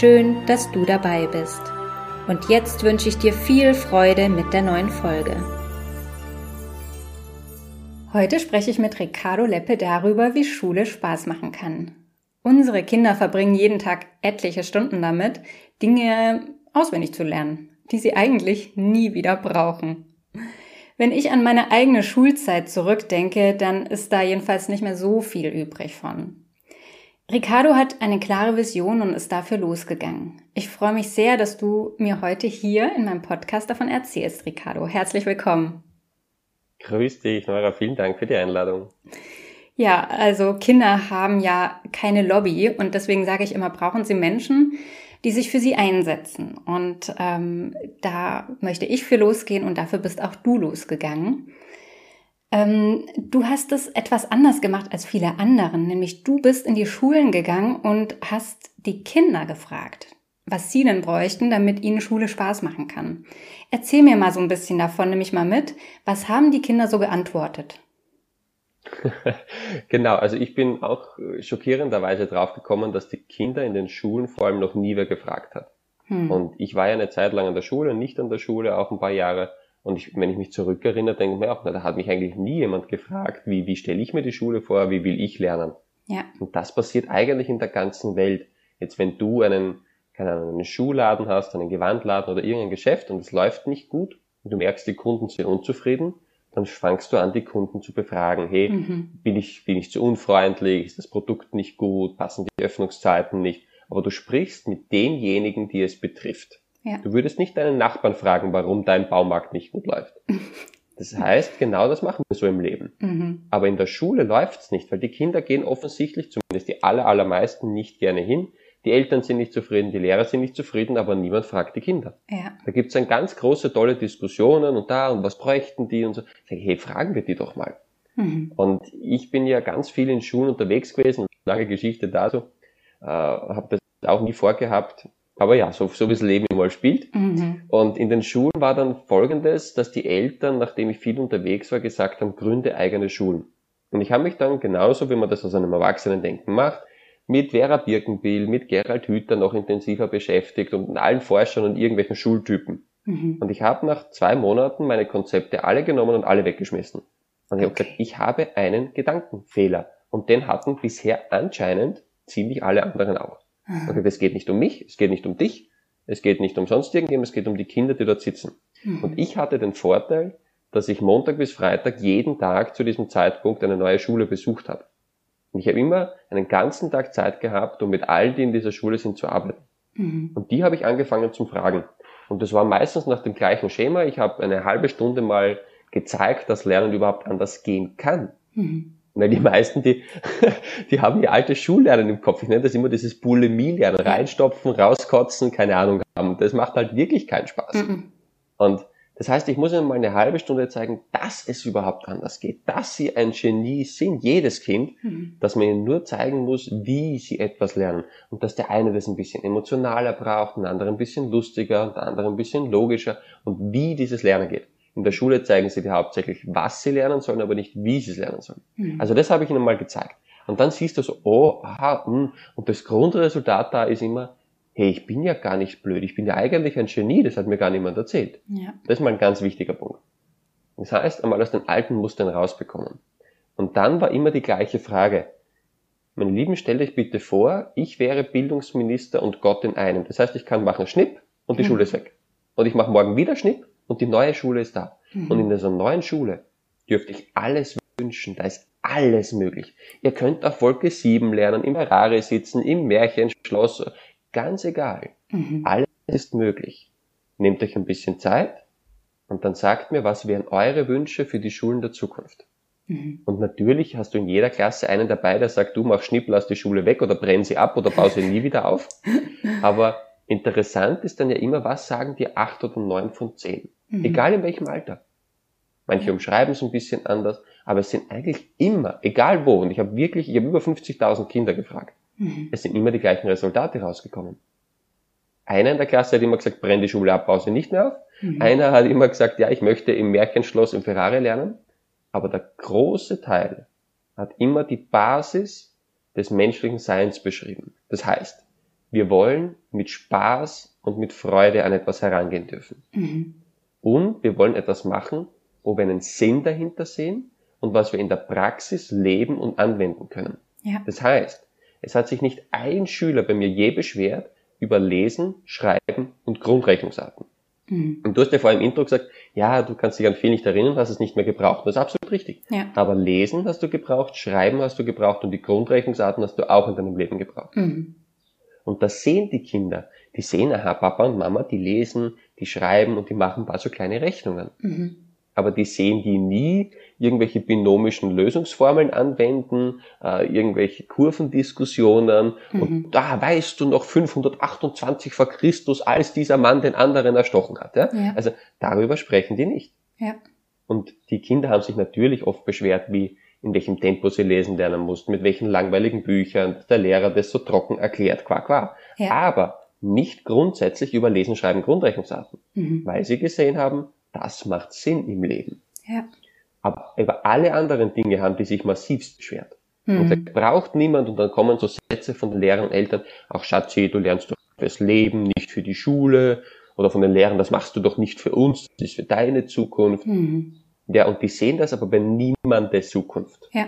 Schön, dass du dabei bist. Und jetzt wünsche ich dir viel Freude mit der neuen Folge. Heute spreche ich mit Riccardo Leppe darüber, wie Schule Spaß machen kann. Unsere Kinder verbringen jeden Tag etliche Stunden damit, Dinge auswendig zu lernen, die sie eigentlich nie wieder brauchen. Wenn ich an meine eigene Schulzeit zurückdenke, dann ist da jedenfalls nicht mehr so viel übrig von. Ricardo hat eine klare Vision und ist dafür losgegangen. Ich freue mich sehr, dass du mir heute hier in meinem Podcast davon erzählst, Ricardo. Herzlich willkommen. Grüß dich, Nora. Vielen Dank für die Einladung. Ja, also Kinder haben ja keine Lobby und deswegen sage ich immer, brauchen sie Menschen, die sich für sie einsetzen. Und ähm, da möchte ich für losgehen und dafür bist auch du losgegangen. Ähm, du hast es etwas anders gemacht als viele anderen, nämlich du bist in die Schulen gegangen und hast die Kinder gefragt, was sie denn bräuchten, damit ihnen Schule Spaß machen kann. Erzähl mir mal so ein bisschen davon, nämlich mal mit. Was haben die Kinder so geantwortet? genau, also ich bin auch schockierenderweise draufgekommen, dass die Kinder in den Schulen vor allem noch nie wer gefragt hat. Hm. Und ich war ja eine Zeit lang an der Schule, nicht an der Schule, auch ein paar Jahre. Und ich, wenn ich mich zurückerinnere, denke ich mir auch, na, da hat mich eigentlich nie jemand gefragt, wie, wie stelle ich mir die Schule vor, wie will ich lernen. Ja. Und das passiert eigentlich in der ganzen Welt. Jetzt, wenn du einen, keine Ahnung, einen Schuhladen hast, einen Gewandladen oder irgendein Geschäft und es läuft nicht gut und du merkst, die Kunden sind unzufrieden, dann fangst du an, die Kunden zu befragen. Hey, mhm. bin ich, bin ich zu unfreundlich? Ist das Produkt nicht gut? Passen die Öffnungszeiten nicht? Aber du sprichst mit denjenigen, die es betrifft. Ja. Du würdest nicht deinen Nachbarn fragen, warum dein Baumarkt nicht gut läuft. Das heißt, genau das machen wir so im Leben. Mhm. Aber in der Schule läuft's nicht, weil die Kinder gehen offensichtlich, zumindest die aller, allermeisten, nicht gerne hin. Die Eltern sind nicht zufrieden, die Lehrer sind nicht zufrieden, aber niemand fragt die Kinder. Ja. Da gibt's dann ganz große, tolle Diskussionen und da und was bräuchten die und so. Ich sage, hey, fragen wir die doch mal. Mhm. Und ich bin ja ganz viel in Schulen unterwegs gewesen, lange Geschichte dazu, äh, habe das auch nie vorgehabt, aber ja, so, so wie das Leben mal spielt. Mhm. Und in den Schulen war dann folgendes, dass die Eltern, nachdem ich viel unterwegs war, gesagt haben, gründe eigene Schulen. Und ich habe mich dann genauso, wie man das aus einem Erwachsenen-Denken macht, mit Vera Birkenbill, mit Gerald Hüther noch intensiver beschäftigt und allen Forschern und irgendwelchen Schultypen. Mhm. Und ich habe nach zwei Monaten meine Konzepte alle genommen und alle weggeschmissen. Und ich habe gesagt, ich habe einen Gedankenfehler. Und den hatten bisher anscheinend ziemlich alle anderen auch. Okay, es geht nicht um mich, es geht nicht um dich, es geht nicht um sonst irgendjemand, es geht um die Kinder, die dort sitzen. Mhm. Und ich hatte den Vorteil, dass ich Montag bis Freitag jeden Tag zu diesem Zeitpunkt eine neue Schule besucht habe. Und ich habe immer einen ganzen Tag Zeit gehabt, um mit all die in dieser Schule sind zu arbeiten. Mhm. Und die habe ich angefangen zu fragen. Und das war meistens nach dem gleichen Schema. Ich habe eine halbe Stunde mal gezeigt, dass Lernen überhaupt anders gehen kann. Mhm. Weil die meisten, die, die haben ihr altes Schullernen im Kopf. Ich nenne das immer dieses Bulimie-Lernen. Reinstopfen, rauskotzen, keine Ahnung haben. Das macht halt wirklich keinen Spaß. Mhm. Und das heißt, ich muss ihnen mal eine halbe Stunde zeigen, dass es überhaupt anders geht, dass sie ein Genie sind, jedes Kind, mhm. dass man ihnen nur zeigen muss, wie sie etwas lernen. Und dass der eine das ein bisschen emotionaler braucht, ein anderer ein bisschen lustiger und der andere ein bisschen logischer und wie dieses Lernen geht. In der Schule zeigen sie dir hauptsächlich, was sie lernen sollen, aber nicht, wie sie es lernen sollen. Mhm. Also das habe ich ihnen mal gezeigt. Und dann siehst du so, oh, aha, mh. Hm. und das Grundresultat da ist immer, hey, ich bin ja gar nicht blöd, ich bin ja eigentlich ein Genie, das hat mir gar niemand erzählt. Ja. Das ist mal ein ganz wichtiger Punkt. Das heißt, einmal aus den alten Mustern rausbekommen. Und dann war immer die gleiche Frage. Meine Lieben, stellt euch bitte vor, ich wäre Bildungsminister und Gott in einem. Das heißt, ich kann machen Schnipp und die mhm. Schule ist weg. Und ich mache morgen wieder Schnipp und die neue Schule ist da. Mhm. Und in dieser neuen Schule dürfte ich alles wünschen. Da ist alles möglich. Ihr könnt auf Wolke 7 lernen, im Ferrari sitzen, im Märchenschloss. Ganz egal. Mhm. Alles ist möglich. Nehmt euch ein bisschen Zeit und dann sagt mir, was wären eure Wünsche für die Schulen der Zukunft. Mhm. Und natürlich hast du in jeder Klasse einen dabei, der sagt, du mach Schnipp, lass die Schule weg oder brenn sie ab oder bau sie nie wieder auf. Aber Interessant ist dann ja immer, was sagen die acht oder neun von zehn? Mhm. Egal in welchem Alter. Manche ja. umschreiben es ein bisschen anders, aber es sind eigentlich immer, egal wo, und ich habe wirklich, ich habe über 50.000 Kinder gefragt, mhm. es sind immer die gleichen Resultate rausgekommen. Einer in der Klasse hat immer gesagt, brenn die Schule ab, baue sie nicht mehr auf. Mhm. Einer hat immer gesagt, ja, ich möchte im Märchenschloss im Ferrari lernen. Aber der große Teil hat immer die Basis des menschlichen Seins beschrieben. Das heißt, wir wollen mit Spaß und mit Freude an etwas herangehen dürfen. Mhm. Und wir wollen etwas machen, wo wir einen Sinn dahinter sehen und was wir in der Praxis leben und anwenden können. Ja. Das heißt, es hat sich nicht ein Schüler bei mir je beschwert über Lesen, Schreiben und Grundrechnungsarten. Mhm. Und du hast ja vor im Intro gesagt, ja, du kannst dich an viel nicht erinnern, hast es nicht mehr gebraucht. Das ist absolut richtig. Ja. Aber Lesen hast du gebraucht, Schreiben hast du gebraucht und die Grundrechnungsarten hast du auch in deinem Leben gebraucht. Mhm. Und das sehen die Kinder. Die sehen, aha, Papa und Mama, die lesen, die schreiben und die machen ein paar so kleine Rechnungen. Mhm. Aber die sehen die nie irgendwelche binomischen Lösungsformeln anwenden, äh, irgendwelche Kurvendiskussionen. Mhm. Und da weißt du noch 528 vor Christus, als dieser Mann den anderen erstochen hat. Ja? ja? Also darüber sprechen die nicht. Ja. Und die Kinder haben sich natürlich oft beschwert, wie in welchem Tempo sie lesen lernen mussten, mit welchen langweiligen Büchern, der Lehrer das so trocken erklärt, qua qua. Ja. Aber nicht grundsätzlich über Lesen, Schreiben, Grundrechnungsarten, mhm. weil sie gesehen haben, das macht Sinn im Leben. Ja. Aber über alle anderen Dinge haben die sich massivst beschwert. Mhm. Und da braucht niemand und dann kommen so Sätze von den Lehrern und Eltern, auch Schatzi, du lernst doch fürs Leben, nicht für die Schule. Oder von den Lehrern, das machst du doch nicht für uns, das ist für deine Zukunft. Mhm. Ja, und die sehen das aber bei niemandes Zukunft. Ja.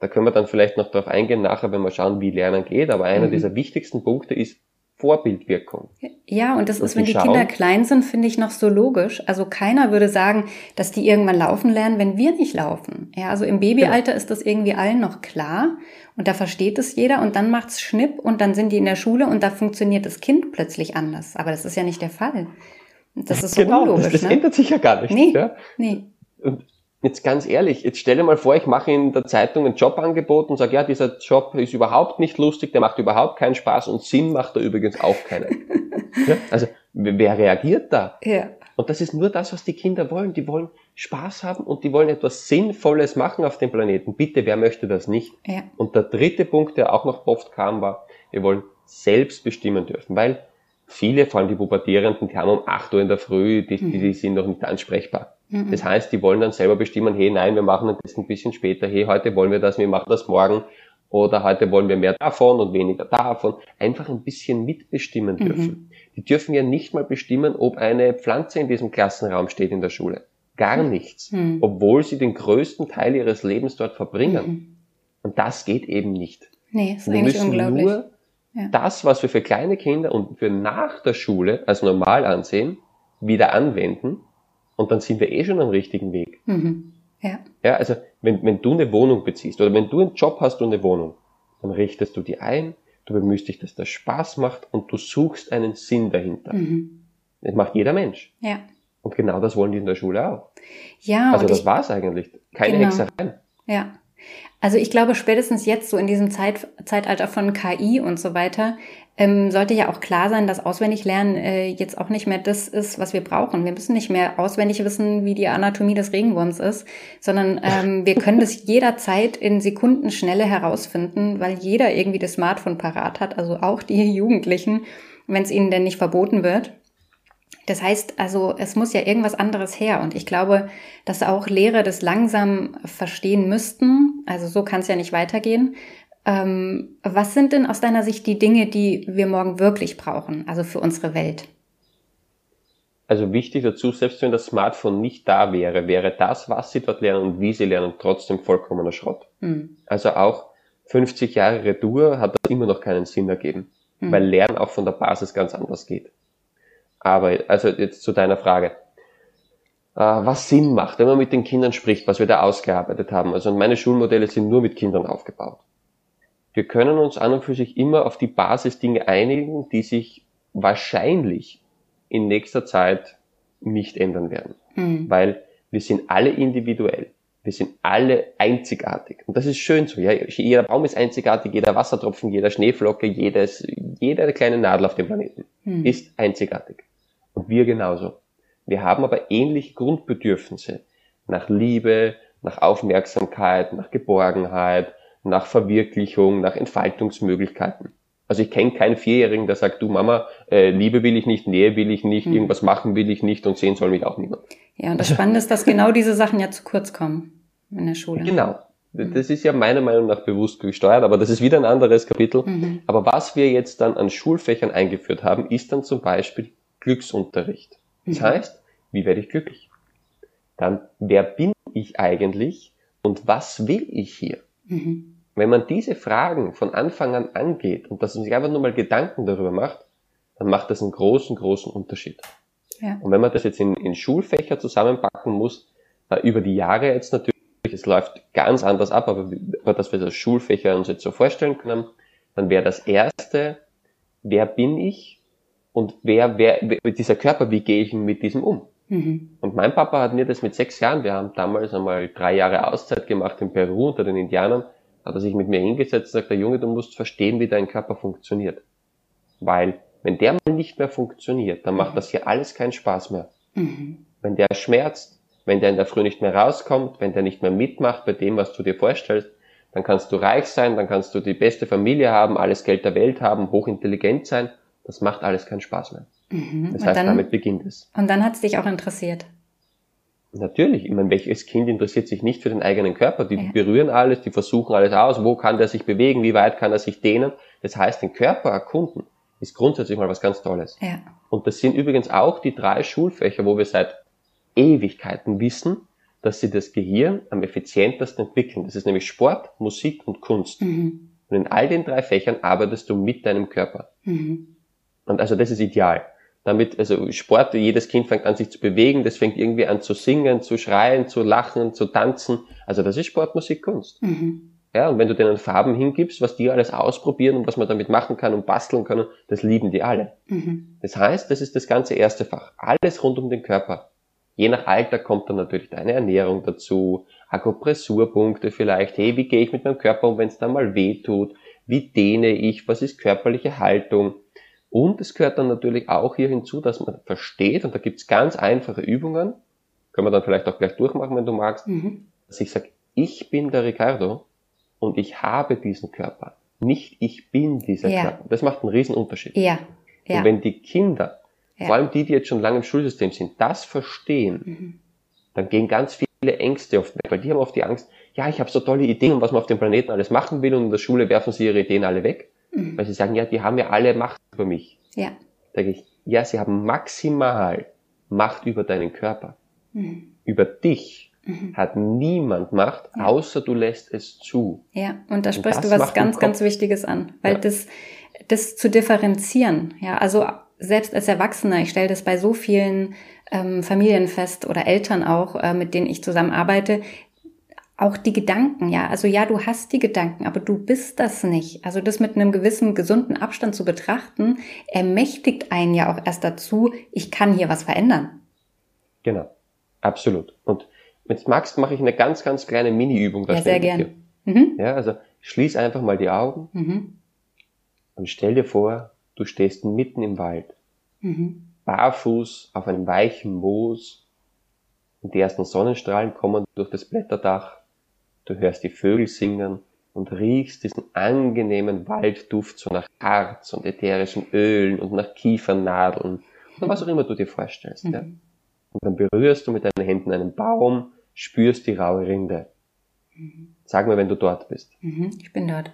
Da können wir dann vielleicht noch darauf eingehen, nachher, wenn wir schauen, wie Lernen geht. Aber einer mhm. dieser wichtigsten Punkte ist Vorbildwirkung. Ja, und das und ist, wenn die schauen, Kinder klein sind, finde ich noch so logisch. Also keiner würde sagen, dass die irgendwann laufen lernen, wenn wir nicht laufen. Ja, also im Babyalter ja. ist das irgendwie allen noch klar und da versteht es jeder und dann macht's Schnipp und dann sind die in der Schule und da funktioniert das Kind plötzlich anders. Aber das ist ja nicht der Fall. Das ist so genau, unlogisch. Das, das ne? ändert sich ja gar nicht. Nee, ja? nee. Und jetzt ganz ehrlich, jetzt stell dir mal vor, ich mache in der Zeitung ein Jobangebot und sage, ja, dieser Job ist überhaupt nicht lustig, der macht überhaupt keinen Spaß und Sinn macht er übrigens auch keinen. ja? Also wer reagiert da? Ja. Und das ist nur das, was die Kinder wollen. Die wollen Spaß haben und die wollen etwas Sinnvolles machen auf dem Planeten. Bitte, wer möchte das nicht? Ja. Und der dritte Punkt, der auch noch oft kam, war, wir wollen selbst bestimmen dürfen, weil viele, vor allem die Pubertierenden, haben um 8 Uhr in der Früh, die, die, die sind noch nicht ansprechbar. Mhm. Das heißt, die wollen dann selber bestimmen, hey, nein, wir machen das ein bisschen später, hey, heute wollen wir das, wir machen das morgen oder heute wollen wir mehr davon und weniger davon. Einfach ein bisschen mitbestimmen mhm. dürfen. Mhm. Die dürfen ja nicht mal bestimmen, ob eine Pflanze in diesem Klassenraum steht in der Schule. Gar mhm. nichts. Mhm. Obwohl sie den größten Teil ihres Lebens dort verbringen. Mhm. Und das geht eben nicht. Nee, ist wir eigentlich unglaublich. Nur ja. das, was wir für kleine Kinder und für nach der Schule als normal ansehen, wieder anwenden und dann sind wir eh schon am richtigen Weg. Mhm. Ja. ja, also wenn, wenn du eine Wohnung beziehst oder wenn du einen Job hast und eine Wohnung, dann richtest du die ein, du bemühst dich, dass das Spaß macht und du suchst einen Sinn dahinter. Mhm. Das macht jeder Mensch. Ja. Und genau das wollen die in der Schule auch. Ja. Also das ich, war's eigentlich. Keine genau. Hexereien. Ja. Also ich glaube, spätestens jetzt, so in diesem Zeit, Zeitalter von KI und so weiter, ähm, sollte ja auch klar sein, dass Auswendiglernen äh, jetzt auch nicht mehr das ist, was wir brauchen. Wir müssen nicht mehr auswendig wissen, wie die Anatomie des Regenwurms ist, sondern ähm, wir können das jederzeit in Sekundenschnelle herausfinden, weil jeder irgendwie das Smartphone parat hat, also auch die Jugendlichen, wenn es ihnen denn nicht verboten wird. Das heißt also, es muss ja irgendwas anderes her. Und ich glaube, dass auch Lehrer das langsam verstehen müssten. Also so kann es ja nicht weitergehen. Ähm, was sind denn aus deiner Sicht die Dinge, die wir morgen wirklich brauchen, also für unsere Welt? Also wichtig dazu, selbst wenn das Smartphone nicht da wäre, wäre das, was sie dort lernen und wie sie lernen, trotzdem vollkommener Schrott. Mhm. Also auch 50 Jahre Retour hat das immer noch keinen Sinn ergeben, mhm. weil Lernen auch von der Basis ganz anders geht. Aber also jetzt zu deiner Frage. Äh, was Sinn macht, wenn man mit den Kindern spricht, was wir da ausgearbeitet haben. Also meine Schulmodelle sind nur mit Kindern aufgebaut. Wir können uns an und für sich immer auf die Basisdinge einigen, die sich wahrscheinlich in nächster Zeit nicht ändern werden. Mhm. Weil wir sind alle individuell. Wir sind alle einzigartig. Und das ist schön so. Ja? Jeder Baum ist einzigartig, jeder Wassertropfen, jeder Schneeflocke, jedes, jede kleine Nadel auf dem Planeten hm. ist einzigartig. Und wir genauso. Wir haben aber ähnliche Grundbedürfnisse nach Liebe, nach Aufmerksamkeit, nach Geborgenheit, nach Verwirklichung, nach Entfaltungsmöglichkeiten. Also ich kenne keinen Vierjährigen, der sagt, du Mama, äh, Liebe will ich nicht, Nähe will ich nicht, mhm. irgendwas machen will ich nicht und sehen soll mich auch niemand. Ja, und das Spannende ist, dass genau diese Sachen ja zu kurz kommen in der Schule. Genau. Mhm. Das ist ja meiner Meinung nach bewusst gesteuert, aber das ist wieder ein anderes Kapitel. Mhm. Aber was wir jetzt dann an Schulfächern eingeführt haben, ist dann zum Beispiel Glücksunterricht. Das mhm. heißt, wie werde ich glücklich? Dann, wer bin ich eigentlich und was will ich hier? Mhm. Wenn man diese Fragen von Anfang an angeht und dass man sich einfach nur mal Gedanken darüber macht, dann macht das einen großen, großen Unterschied. Ja. Und wenn man das jetzt in, in Schulfächer zusammenpacken muss, über die Jahre jetzt natürlich, es läuft ganz anders ab, aber, aber dass wir das Schulfächer uns jetzt so vorstellen können, dann wäre das erste, wer bin ich und wer, wer, dieser Körper, wie gehe ich mit diesem um? Mhm. Und mein Papa hat mir das mit sechs Jahren, wir haben damals einmal drei Jahre Auszeit gemacht in Peru unter den Indianern, hat er sich mit mir hingesetzt und sagt, der Junge, du musst verstehen, wie dein Körper funktioniert. Weil, wenn der mal nicht mehr funktioniert, dann macht das hier alles keinen Spaß mehr. Mhm. Wenn der schmerzt, wenn der in der Früh nicht mehr rauskommt, wenn der nicht mehr mitmacht bei dem, was du dir vorstellst, dann kannst du reich sein, dann kannst du die beste Familie haben, alles Geld der Welt haben, hochintelligent sein. Das macht alles keinen Spaß mehr. Mhm. Das heißt, dann, damit beginnt es. Und dann hat es dich auch interessiert. Natürlich, ich meine, welches Kind interessiert sich nicht für den eigenen Körper? Die ja. berühren alles, die versuchen alles aus, wo kann der sich bewegen, wie weit kann er sich dehnen. Das heißt, den Körper erkunden ist grundsätzlich mal was ganz Tolles. Ja. Und das sind übrigens auch die drei Schulfächer, wo wir seit Ewigkeiten wissen, dass sie das Gehirn am effizientesten entwickeln. Das ist nämlich Sport, Musik und Kunst. Mhm. Und in all den drei Fächern arbeitest du mit deinem Körper. Mhm. Und also das ist ideal damit, also Sport, jedes Kind fängt an sich zu bewegen, das fängt irgendwie an zu singen, zu schreien, zu lachen, zu tanzen. Also das ist Sport, Musik, Kunst. Mhm. Ja, und wenn du denen Farben hingibst, was die alles ausprobieren und was man damit machen kann und basteln können, das lieben die alle. Mhm. Das heißt, das ist das ganze erste Fach. Alles rund um den Körper. Je nach Alter kommt dann natürlich deine Ernährung dazu, Akupressurpunkte vielleicht, hey, wie gehe ich mit meinem Körper um, wenn es dann mal weh tut, wie dehne ich, was ist körperliche Haltung, und es gehört dann natürlich auch hier hinzu, dass man versteht, und da gibt's ganz einfache Übungen, können wir dann vielleicht auch gleich durchmachen, wenn du magst, mhm. dass ich sage, ich bin der Ricardo und ich habe diesen Körper, nicht ich bin dieser ja. Körper. Das macht einen riesen Unterschied. Ja. ja. Und wenn die Kinder, ja. vor allem die, die jetzt schon lange im Schulsystem sind, das verstehen, mhm. dann gehen ganz viele Ängste oft weg, weil die haben oft die Angst, ja, ich habe so tolle Ideen, was man auf dem Planeten alles machen will und in der Schule werfen sie ihre Ideen alle weg. Mhm. Weil sie sagen, ja, die haben ja alle Macht über mich. Ja. Sage ich, ja, sie haben maximal Macht über deinen Körper. Mhm. Über dich mhm. hat niemand Macht, ja. außer du lässt es zu. Ja, und da sprichst und du was ganz, ganz Wichtiges an. Weil ja. das, das zu differenzieren, ja, also selbst als Erwachsener, ich stelle das bei so vielen ähm, Familien fest oder Eltern auch, äh, mit denen ich zusammenarbeite, auch die Gedanken, ja. Also ja, du hast die Gedanken, aber du bist das nicht. Also das mit einem gewissen gesunden Abstand zu betrachten, ermächtigt einen ja auch erst dazu, ich kann hier was verändern. Genau, absolut. Und wenn du magst, mache ich eine ganz, ganz kleine Mini-Übung. Ja, sehr gerne. Mhm. Ja, also schließ einfach mal die Augen mhm. und stell dir vor, du stehst mitten im Wald, mhm. barfuß auf einem weichen Moos und die ersten Sonnenstrahlen kommen durch das Blätterdach Du hörst die Vögel singen und riechst diesen angenehmen Waldduft so nach Harz und ätherischen Ölen und nach Kiefernadeln oder was auch immer du dir vorstellst. Mhm. Ja? Und dann berührst du mit deinen Händen einen Baum, spürst die raue Rinde. Mhm. Sag mir, wenn du dort bist. Mhm, ich bin dort.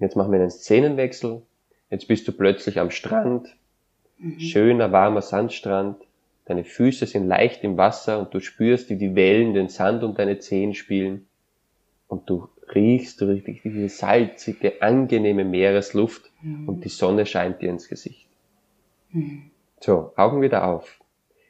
Jetzt machen wir einen Szenenwechsel. Jetzt bist du plötzlich am Strand. Mhm. Schöner, warmer Sandstrand. Deine Füße sind leicht im Wasser und du spürst, wie die Wellen den Sand um deine Zehen spielen. Und du riechst richtig diese salzige, angenehme Meeresluft mhm. und die Sonne scheint dir ins Gesicht. Mhm. So, Augen wieder auf.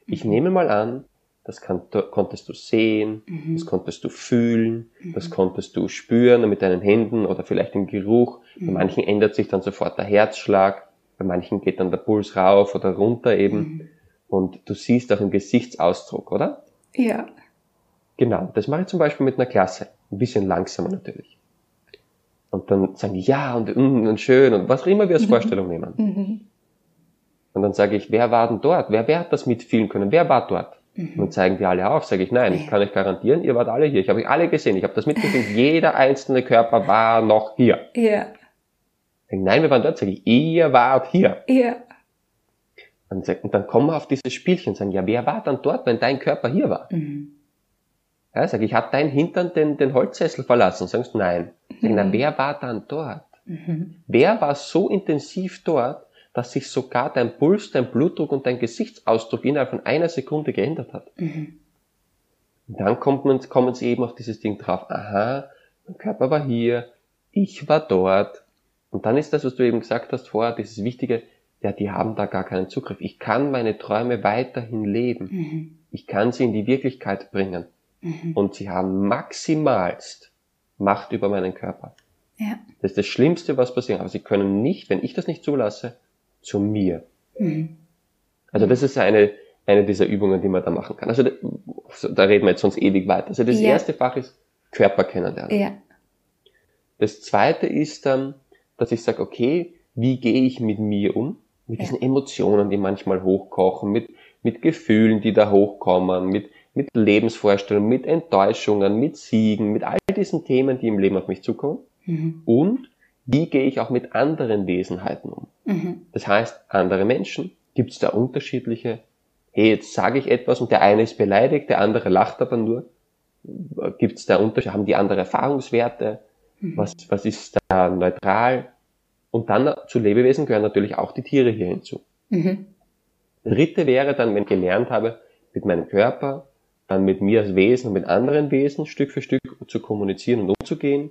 Ich mhm. nehme mal an, das kann, konntest du sehen, mhm. das konntest du fühlen, das mhm. konntest du spüren mit deinen Händen oder vielleicht im Geruch. Bei mhm. manchen ändert sich dann sofort der Herzschlag, bei manchen geht dann der Puls rauf oder runter eben. Und du siehst auch im Gesichtsausdruck, oder? Ja. Genau, das mache ich zum Beispiel mit einer Klasse. Ein bisschen langsamer natürlich. Und dann sagen die, ja, und, mm, und schön, und was auch immer wir als mhm. Vorstellung nehmen. Mhm. Und dann sage ich, wer war denn dort? Wer, wer hat das mitfühlen können? Wer war dort? Mhm. Und zeigen die alle auf, sage ich, nein, ich kann euch garantieren, ihr wart alle hier. Ich habe euch alle gesehen, ich habe das mitgefilmt, jeder einzelne Körper war noch hier. Ja. Nein, wir waren dort, sage ich, ihr wart hier. Ja. Und dann kommen wir auf dieses Spielchen und sagen, ja, wer war dann dort, wenn dein Körper hier war? Mhm. Ja, sag ich, hat dein Hintern den, den Holzsessel verlassen? Sagst du, nein. Sag ich, na, mhm. wer war dann dort? Mhm. Wer war so intensiv dort, dass sich sogar dein Puls, dein Blutdruck und dein Gesichtsausdruck innerhalb von einer Sekunde geändert hat. Mhm. Und dann kommt man, kommen sie eben auf dieses Ding drauf, aha, mein Körper war hier, ich war dort. Und dann ist das, was du eben gesagt hast vorher, dieses Wichtige, ja, die haben da gar keinen Zugriff. Ich kann meine Träume weiterhin leben. Mhm. Ich kann sie in die Wirklichkeit bringen. Mhm. Und sie haben maximalst Macht über meinen Körper. Ja. Das ist das Schlimmste, was passiert. Aber sie können nicht, wenn ich das nicht zulasse, zu mir. Mhm. Also das ist eine, eine dieser Übungen, die man da machen kann. Also da, da reden wir jetzt sonst ewig weiter. Also das ja. erste Fach ist Körper kennenlernen. Ja. Das zweite ist dann, dass ich sage, okay, wie gehe ich mit mir um? Mit diesen Emotionen, die manchmal hochkochen, mit, mit Gefühlen, die da hochkommen, mit, mit Lebensvorstellungen, mit Enttäuschungen, mit Siegen, mit all diesen Themen, die im Leben auf mich zukommen. Mhm. Und wie gehe ich auch mit anderen Wesenheiten um? Mhm. Das heißt, andere Menschen, gibt es da unterschiedliche, hey, jetzt sage ich etwas und der eine ist beleidigt, der andere lacht aber nur. Gibt es da Unterschiede, haben die andere Erfahrungswerte? Mhm. Was, was ist da neutral? Und dann zu Lebewesen gehören natürlich auch die Tiere hier hinzu. Mhm. Dritte wäre dann, wenn ich gelernt habe, mit meinem Körper, dann mit mir als Wesen und mit anderen Wesen Stück für Stück zu kommunizieren und umzugehen,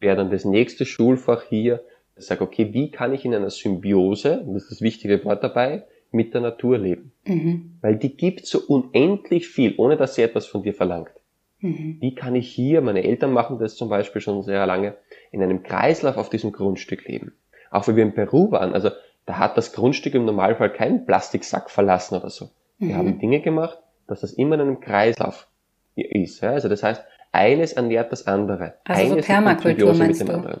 wäre dann das nächste Schulfach hier, ich sage, okay, wie kann ich in einer Symbiose, und das ist das wichtige Wort dabei, mit der Natur leben? Mhm. Weil die gibt so unendlich viel, ohne dass sie etwas von dir verlangt. Mhm. Wie kann ich hier, meine Eltern machen das zum Beispiel schon sehr lange, in einem Kreislauf auf diesem Grundstück leben? Auch wenn wir in Peru waren, also da hat das Grundstück im Normalfall keinen Plastiksack verlassen oder so. Wir mhm. haben Dinge gemacht, dass das immer in einem Kreislauf ist. Ja? Also das heißt, eines ernährt das andere. Also eines so Permakultur meinst du? Anderen.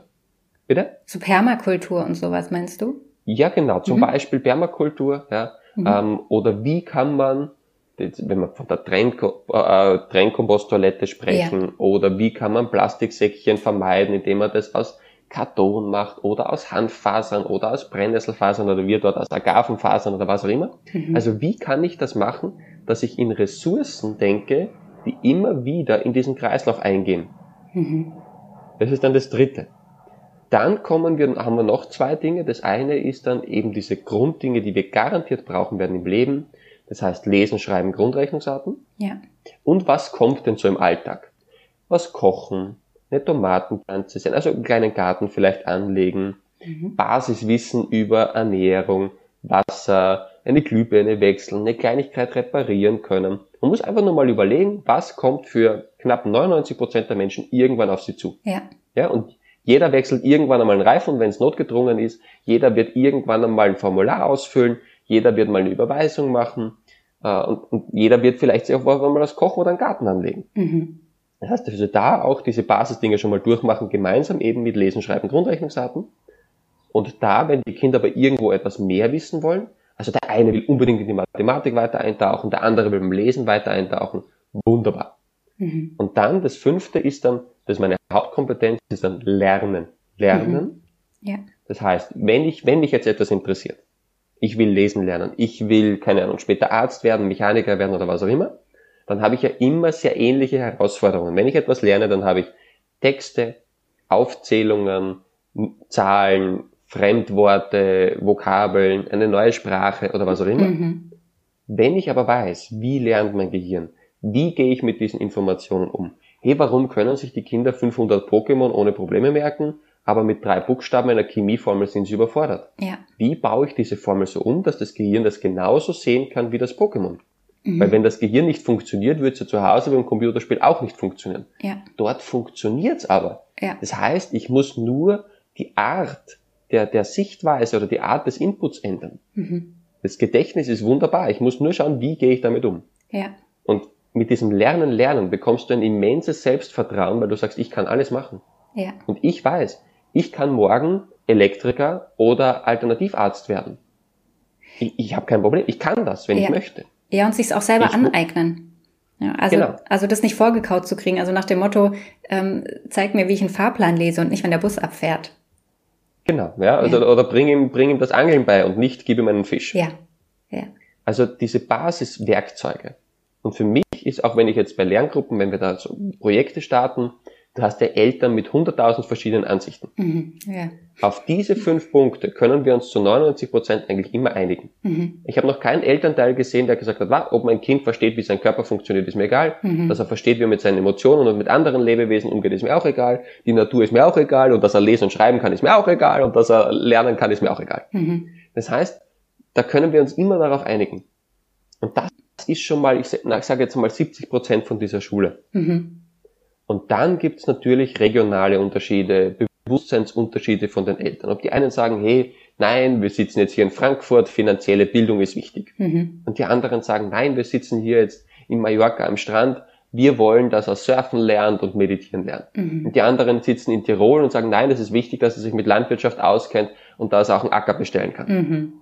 Bitte? So Permakultur und sowas meinst du? Ja, genau. Zum mhm. Beispiel Permakultur. Ja. Mhm. Ähm, oder wie kann man, wenn wir von der Trennko äh, Trennkomposttoilette sprechen, ja. oder wie kann man Plastiksäckchen vermeiden, indem man das aus Karton macht oder aus Handfasern oder aus Brennnesselfasern oder wir dort aus Agavenfasern oder was auch immer. Mhm. Also wie kann ich das machen, dass ich in Ressourcen denke, die immer wieder in diesen Kreislauf eingehen. Mhm. Das ist dann das dritte. Dann kommen wir, haben wir noch zwei Dinge. Das eine ist dann eben diese Grunddinge, die wir garantiert brauchen werden im Leben. Das heißt Lesen, Schreiben, Grundrechnungsarten. Ja. Und was kommt denn so im Alltag? Was kochen, eine Tomatenpflanze sein, also einen kleinen Garten vielleicht anlegen, mhm. Basiswissen über Ernährung, Wasser, eine Glühbirne wechseln, eine Kleinigkeit reparieren können. Man muss einfach nur mal überlegen, was kommt für knapp 99 Prozent der Menschen irgendwann auf sie zu. Ja. Ja, und jeder wechselt irgendwann einmal einen Reifen, wenn es notgedrungen ist. Jeder wird irgendwann einmal ein Formular ausfüllen. Jeder wird mal eine Überweisung machen. Äh, und, und, jeder wird vielleicht sich auch mal das Kochen oder einen Garten anlegen. Mhm. Das heißt, also da auch diese Basisdinge schon mal durchmachen, gemeinsam eben mit Lesen, Schreiben, Grundrechnungsarten. Und da, wenn die Kinder aber irgendwo etwas mehr wissen wollen, also der eine will unbedingt in die Mathematik weiter eintauchen, der andere will beim Lesen weiter eintauchen. Wunderbar. Mhm. Und dann das fünfte ist dann, das ist meine Hauptkompetenz, ist dann Lernen. Lernen. Mhm. Ja. Das heißt, wenn ich, wenn mich jetzt etwas interessiert, ich will lesen lernen, ich will, keine Ahnung, später Arzt werden, Mechaniker werden oder was auch immer, dann habe ich ja immer sehr ähnliche Herausforderungen. Wenn ich etwas lerne, dann habe ich Texte, Aufzählungen, Zahlen, Fremdworte, Vokabeln, eine neue Sprache oder was auch immer. Mhm. Wenn ich aber weiß, wie lernt mein Gehirn, wie gehe ich mit diesen Informationen um? Hey, warum können sich die Kinder 500 Pokémon ohne Probleme merken, aber mit drei Buchstaben einer Chemieformel sind sie überfordert? Ja. Wie baue ich diese Formel so um, dass das Gehirn das genauso sehen kann wie das Pokémon? Mhm. Weil wenn das Gehirn nicht funktioniert, wird es ja zu Hause beim Computerspiel auch nicht funktionieren. Ja. Dort funktioniert's aber. Ja. Das heißt, ich muss nur die Art der, der Sichtweise oder die Art des Inputs ändern. Mhm. Das Gedächtnis ist wunderbar. Ich muss nur schauen, wie gehe ich damit um. Ja. Und mit diesem Lernen, Lernen bekommst du ein immenses Selbstvertrauen, weil du sagst, ich kann alles machen. Ja. Und ich weiß, ich kann morgen Elektriker oder Alternativarzt werden. Ich, ich habe kein Problem. Ich kann das, wenn ja. ich möchte. Ja, und sich auch selber ich, aneignen. Ja, also, genau. also das nicht vorgekaut zu kriegen, also nach dem Motto, ähm, zeig mir, wie ich einen Fahrplan lese und nicht, wenn der Bus abfährt. Genau, ja, ja. oder bring ihm, bring ihm das Angeln bei und nicht gib ihm einen Fisch. Ja, ja. Also diese Basiswerkzeuge. Und für mich ist, auch wenn ich jetzt bei Lerngruppen, wenn wir da so Projekte starten, du hast ja Eltern mit 100.000 verschiedenen Ansichten. Mhm, ja. Auf diese fünf Punkte können wir uns zu 99 Prozent eigentlich immer einigen. Mhm. Ich habe noch keinen Elternteil gesehen, der gesagt hat, ob mein Kind versteht, wie sein Körper funktioniert, ist mir egal. Mhm. Dass er versteht, wie er mit seinen Emotionen und mit anderen Lebewesen umgeht, ist mir auch egal. Die Natur ist mir auch egal. Und dass er lesen und schreiben kann, ist mir auch egal. Und dass er lernen kann, ist mir auch egal. Mhm. Das heißt, da können wir uns immer darauf einigen. Und das ist schon mal, ich sage jetzt mal 70 Prozent von dieser Schule. Mhm. Und dann gibt's natürlich regionale Unterschiede, Bewusstseinsunterschiede von den Eltern. Ob die einen sagen, hey, nein, wir sitzen jetzt hier in Frankfurt, finanzielle Bildung ist wichtig. Mhm. Und die anderen sagen, nein, wir sitzen hier jetzt in Mallorca am Strand, wir wollen, dass er surfen lernt und meditieren lernt. Mhm. Und die anderen sitzen in Tirol und sagen, nein, es ist wichtig, dass er sich mit Landwirtschaft auskennt und dass er auch einen Acker bestellen kann. Mhm.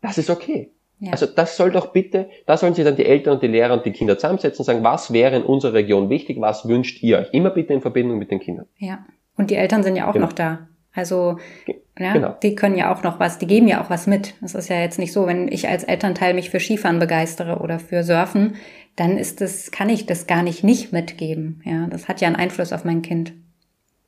Das ist okay. Ja. Also das soll doch bitte, da sollen sich dann die Eltern und die Lehrer und die Kinder zusammensetzen und sagen, was wäre in unserer Region wichtig, was wünscht ihr euch? Immer bitte in Verbindung mit den Kindern. Ja. Und die Eltern sind ja auch genau. noch da. Also ja, genau. die können ja auch noch was, die geben ja auch was mit. Das ist ja jetzt nicht so, wenn ich als Elternteil mich für Skifahren begeistere oder für Surfen, dann ist das, kann ich das gar nicht nicht mitgeben. Ja, das hat ja einen Einfluss auf mein Kind.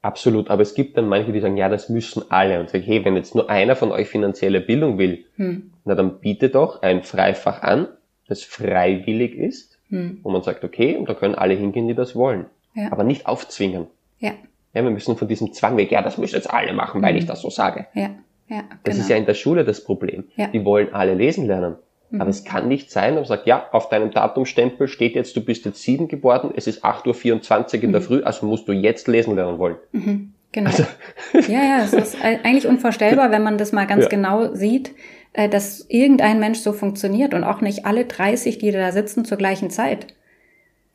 Absolut, aber es gibt dann manche, die sagen, ja, das müssen alle und sagen, hey, wenn jetzt nur einer von euch finanzielle Bildung will, hm. Na dann biete doch ein Freifach an, das freiwillig ist, hm. wo man sagt, okay, und da können alle hingehen, die das wollen. Ja. Aber nicht aufzwingen. Ja. Ja, wir müssen von diesem Zwang weg, ja, das müssen jetzt alle machen, weil hm. ich das so sage. Ja. Ja, genau. Das ist ja in der Schule das Problem. Ja. Die wollen alle lesen lernen. Mhm. Aber es kann nicht sein, dass man sagt, ja, auf deinem Datumstempel steht jetzt, du bist jetzt sieben geworden, es ist 8.24 Uhr in mhm. der Früh, also musst du jetzt lesen lernen wollen. Mhm. Genau. Also. Ja, ja, es ist eigentlich unvorstellbar, wenn man das mal ganz ja. genau sieht, äh, dass irgendein Mensch so funktioniert und auch nicht alle 30, die da sitzen, zur gleichen Zeit.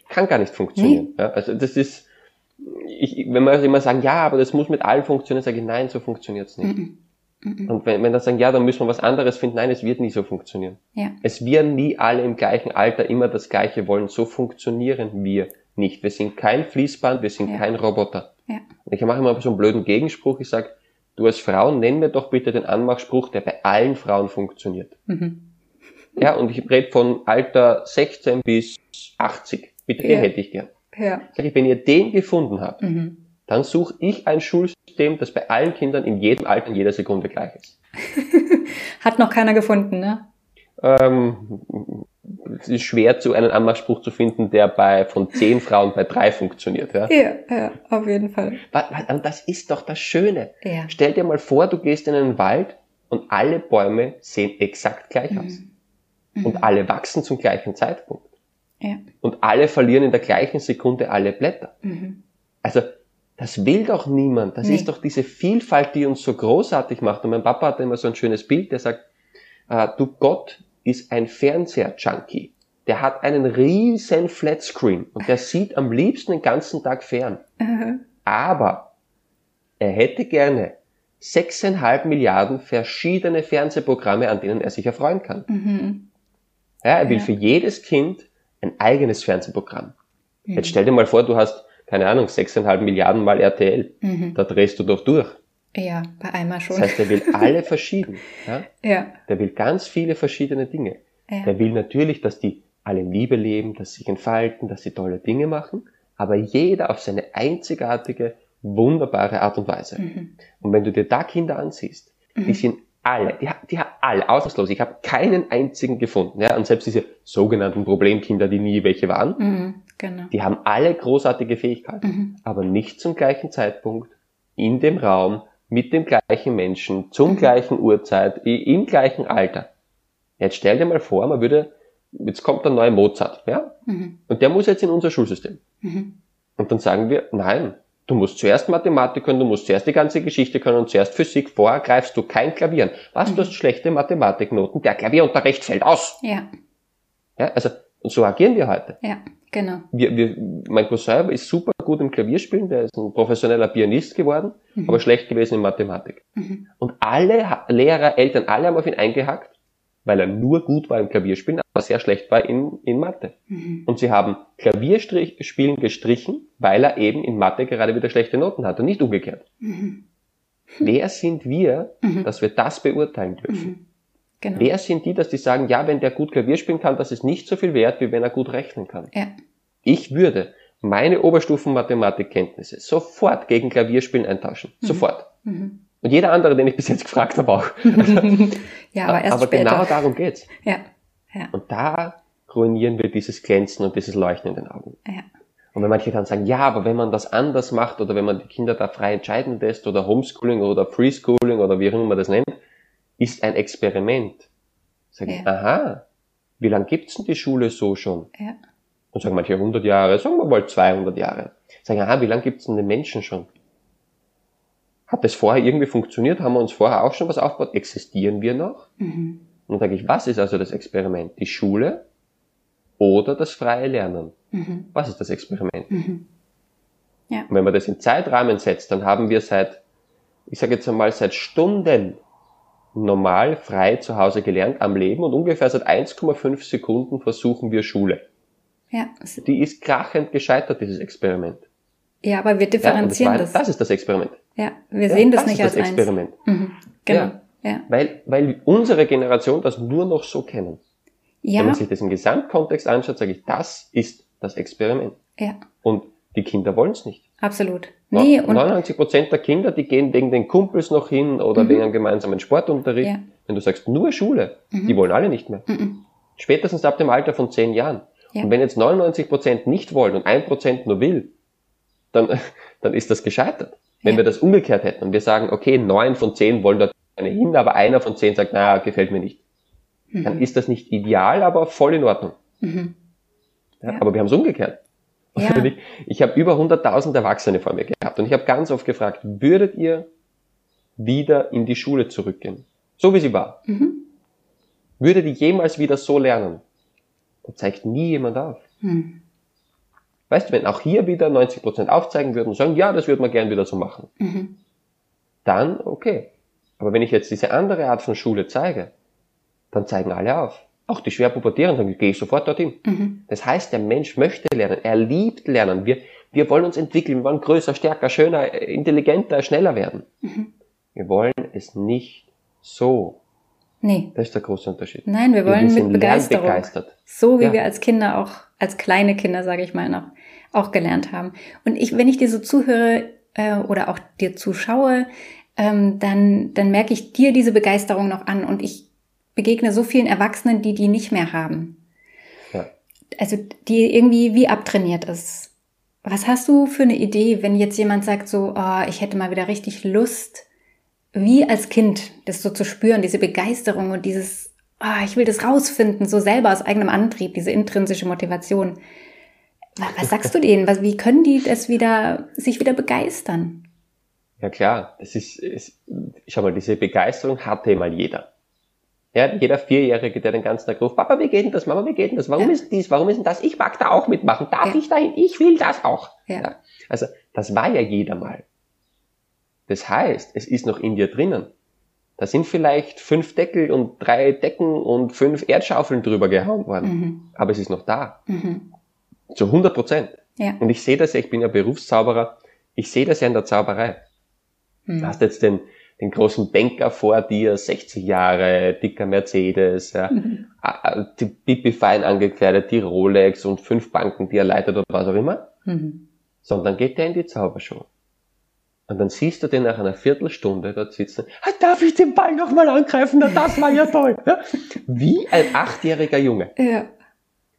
Kann gar nicht funktionieren. Nee. Ja, also das ist, ich, wenn man immer sagen, ja, aber das muss mit allen funktionieren, sage ich, nein, so funktioniert's nicht. Mhm. Mhm. Und wenn, wenn dann sagen, ja, dann müssen wir was anderes finden, nein, es wird nie so funktionieren. Ja. Es werden nie alle im gleichen Alter immer das Gleiche wollen. So funktionieren wir nicht. Wir sind kein Fließband, wir sind ja. kein Roboter. Ja. Ich mache immer so einen blöden Gegenspruch. Ich sage, du als Frau, nenn mir doch bitte den Anmachspruch, der bei allen Frauen funktioniert. Mhm. Ja, und ich rede von Alter 16 bis 80. Bitte, ja. den hätte ich gern. Ja. Sag ich, wenn ihr den gefunden habt, mhm dann suche ich ein Schulsystem, das bei allen Kindern in jedem Alter, in jeder Sekunde gleich ist. Hat noch keiner gefunden, ne? Ähm, es ist schwer, zu einem Anmachspruch zu finden, der bei von zehn Frauen bei drei funktioniert. Ja, ja, ja auf jeden Fall. Und das ist doch das Schöne. Ja. Stell dir mal vor, du gehst in einen Wald und alle Bäume sehen exakt gleich mhm. aus. Mhm. Und alle wachsen zum gleichen Zeitpunkt. Ja. Und alle verlieren in der gleichen Sekunde alle Blätter. Mhm. Also das will doch niemand. Das nee. ist doch diese Vielfalt, die uns so großartig macht. Und mein Papa hat immer so ein schönes Bild, der sagt, äh, du Gott ist ein Fernseher-Junkie. Der hat einen riesen Flatscreen und der sieht am liebsten den ganzen Tag fern. Mhm. Aber er hätte gerne sechseinhalb Milliarden verschiedene Fernsehprogramme, an denen er sich erfreuen kann. Mhm. Ja, er will ja. für jedes Kind ein eigenes Fernsehprogramm. Mhm. Jetzt stell dir mal vor, du hast keine Ahnung, 6,5 Milliarden mal RTL. Mhm. Da drehst du doch durch. Ja, bei einmal schon. Das heißt, er will alle verschieden. Ja? ja. Der will ganz viele verschiedene Dinge. Ja. Der will natürlich, dass die alle in Liebe leben, dass sie sich entfalten, dass sie tolle Dinge machen, aber jeder auf seine einzigartige, wunderbare Art und Weise. Mhm. Und wenn du dir da Kinder ansiehst, mhm. die sind alle, die, die haben alle, ausnahmslos. Ich habe keinen einzigen gefunden. Ja? Und selbst diese sogenannten Problemkinder, die nie welche waren, mhm, genau. die haben alle großartige Fähigkeiten, mhm. aber nicht zum gleichen Zeitpunkt, in dem Raum, mit dem gleichen Menschen, zum mhm. gleichen Uhrzeit, im gleichen Alter. Jetzt stell dir mal vor, man würde, jetzt kommt der neue Mozart, ja? Mhm. Und der muss jetzt in unser Schulsystem. Mhm. Und dann sagen wir, nein, Du musst zuerst Mathematik können, du musst zuerst die ganze Geschichte können und zuerst Physik. Vorher greifst du kein Klavieren. Was, mhm. du hast schlechte Mathematiknoten, der Klavierunterricht fällt aus. Ja. Ja, also, und so agieren wir heute. Ja. Genau. Wir, wir, mein Cousin ist super gut im Klavierspielen, der ist ein professioneller Pianist geworden, mhm. aber schlecht gewesen in Mathematik. Mhm. Und alle Lehrer, Eltern, alle haben auf ihn eingehackt, weil er nur gut war im Klavierspielen, aber sehr schlecht war in, in Mathe. Mhm. Und sie haben Klavierspielen gestrichen, weil er eben in Mathe gerade wieder schlechte Noten hat und nicht umgekehrt. Mhm. Wer sind wir, mhm. dass wir das beurteilen dürfen? Genau. Wer sind die, dass die sagen, ja, wenn der gut Klavier spielen kann, das ist nicht so viel wert, wie wenn er gut rechnen kann? Ja. Ich würde meine Oberstufen-Mathematikkenntnisse sofort gegen Klavierspielen eintauschen. Mhm. Sofort. Mhm. Und jeder andere, den ich bis jetzt gefragt habe, auch. ja, aber erst aber später. genau darum geht's. Ja. ja. Und da ruinieren wir dieses Glänzen und dieses Leuchten in den Augen. Ja. Und wenn manche dann sagen, ja, aber wenn man das anders macht oder wenn man die Kinder da frei entscheiden lässt oder Homeschooling oder Freeschooling oder wie auch immer man das nennt, ist ein Experiment. Sagen, ja. aha, wie lange gibt's denn die Schule so schon? Ja. Und sagen manche 100 Jahre, sagen wir mal 200 Jahre. Sagen, aha, wie lange gibt's denn den Menschen schon? Hat das vorher irgendwie funktioniert? Haben wir uns vorher auch schon was aufgebaut? Existieren wir noch? Mhm. Und dann sage ich, was ist also das Experiment? Die Schule oder das freie Lernen? Mhm. Was ist das Experiment? Mhm. Ja. Und wenn man das in Zeitrahmen setzt, dann haben wir seit, ich sage jetzt einmal, seit Stunden normal frei zu Hause gelernt am Leben und ungefähr seit 1,5 Sekunden versuchen wir Schule. Ja. Die ist krachend gescheitert, dieses Experiment. Ja, aber wir differenzieren ja, das, das. Das ist das Experiment. Ja, wir sehen ja, das, das nicht als das Experiment. Mhm, genau. Ja, ja. Weil, weil unsere Generation das nur noch so kennen. Ja. Wenn man sich das im Gesamtkontext anschaut, sage ich, das ist das Experiment. Ja. Und die Kinder wollen es nicht. Absolut. Nee, und 99 Prozent der Kinder, die gehen wegen den Kumpels noch hin oder mhm. wegen einem gemeinsamen Sportunterricht. Ja. Wenn du sagst, nur Schule, mhm. die wollen alle nicht mehr. Mhm. Spätestens ab dem Alter von zehn Jahren. Ja. Und wenn jetzt 99 Prozent nicht wollen und ein Prozent nur will, dann, dann ist das gescheitert. Wenn ja. wir das umgekehrt hätten und wir sagen, okay, neun von zehn wollen dort eine hin, aber einer von zehn sagt, naja, gefällt mir nicht. Mhm. Dann ist das nicht ideal, aber voll in Ordnung. Mhm. Ja, aber wir haben es umgekehrt. Ja. Ich, ich habe über 100.000 Erwachsene vor mir gehabt und ich habe ganz oft gefragt, würdet ihr wieder in die Schule zurückgehen? So wie sie war. Mhm. Würdet ihr jemals wieder so lernen? Da zeigt nie jemand auf. Mhm. Weißt du, wenn auch hier wieder 90 Prozent aufzeigen würden und sagen, ja, das würde man gern wieder so machen, mhm. dann okay. Aber wenn ich jetzt diese andere Art von Schule zeige, dann zeigen alle auf. Auch die schwer pubertären sagen, gehe ich sofort dorthin. Mhm. Das heißt, der Mensch möchte lernen, er liebt lernen. Wir, wir wollen uns entwickeln, wir wollen größer, stärker, schöner, intelligenter, schneller werden. Mhm. Wir wollen es nicht so. Nee. Das ist der große Unterschied. Nein, wir wollen wir mit Begeisterung. So wie ja. wir als Kinder auch, als kleine Kinder, sage ich mal noch, auch gelernt haben. Und ich, wenn ich dir so zuhöre äh, oder auch dir zuschaue, ähm, dann, dann merke ich dir diese Begeisterung noch an und ich begegne so vielen Erwachsenen, die die nicht mehr haben. Ja. Also die irgendwie wie abtrainiert ist. Was hast du für eine Idee, wenn jetzt jemand sagt so, oh, ich hätte mal wieder richtig Lust, wie als Kind das so zu spüren, diese Begeisterung und dieses, oh, ich will das rausfinden, so selber aus eigenem Antrieb, diese intrinsische Motivation. Was sagst du denen? Wie können die das wieder, sich wieder begeistern? Ja klar, das ist, ist schau mal, diese Begeisterung hatte mal jeder. Ja, jeder Vierjährige, der den ganzen Tag ruft, Papa, wie geht denn das? Mama, wie geht denn das? Warum ja. ist dies? Warum ist denn das? Ich mag da auch mitmachen. Darf ja. ich dahin? Ich will das auch. Ja. ja. Also, das war ja jeder mal. Das heißt, es ist noch in dir drinnen. Da sind vielleicht fünf Deckel und drei Decken und fünf Erdschaufeln drüber gehauen worden. Mhm. Aber es ist noch da. Mhm. Zu 100 Prozent. Ja. Und ich sehe das ja, ich bin ja Berufszauberer, ich sehe das ja in der Zauberei. Mhm. Du hast jetzt den, den großen Banker vor dir, 60 Jahre, dicker Mercedes, ja, mhm. die Pipi fein angekleidet, die Rolex und fünf Banken, die er leitet oder was auch immer. Mhm. Sondern geht der in die Zaubershow. Und dann siehst du den nach einer Viertelstunde dort sitzen, ah, darf ich den Ball nochmal angreifen? das war ja toll. Ja? Wie ein achtjähriger Junge. Ja.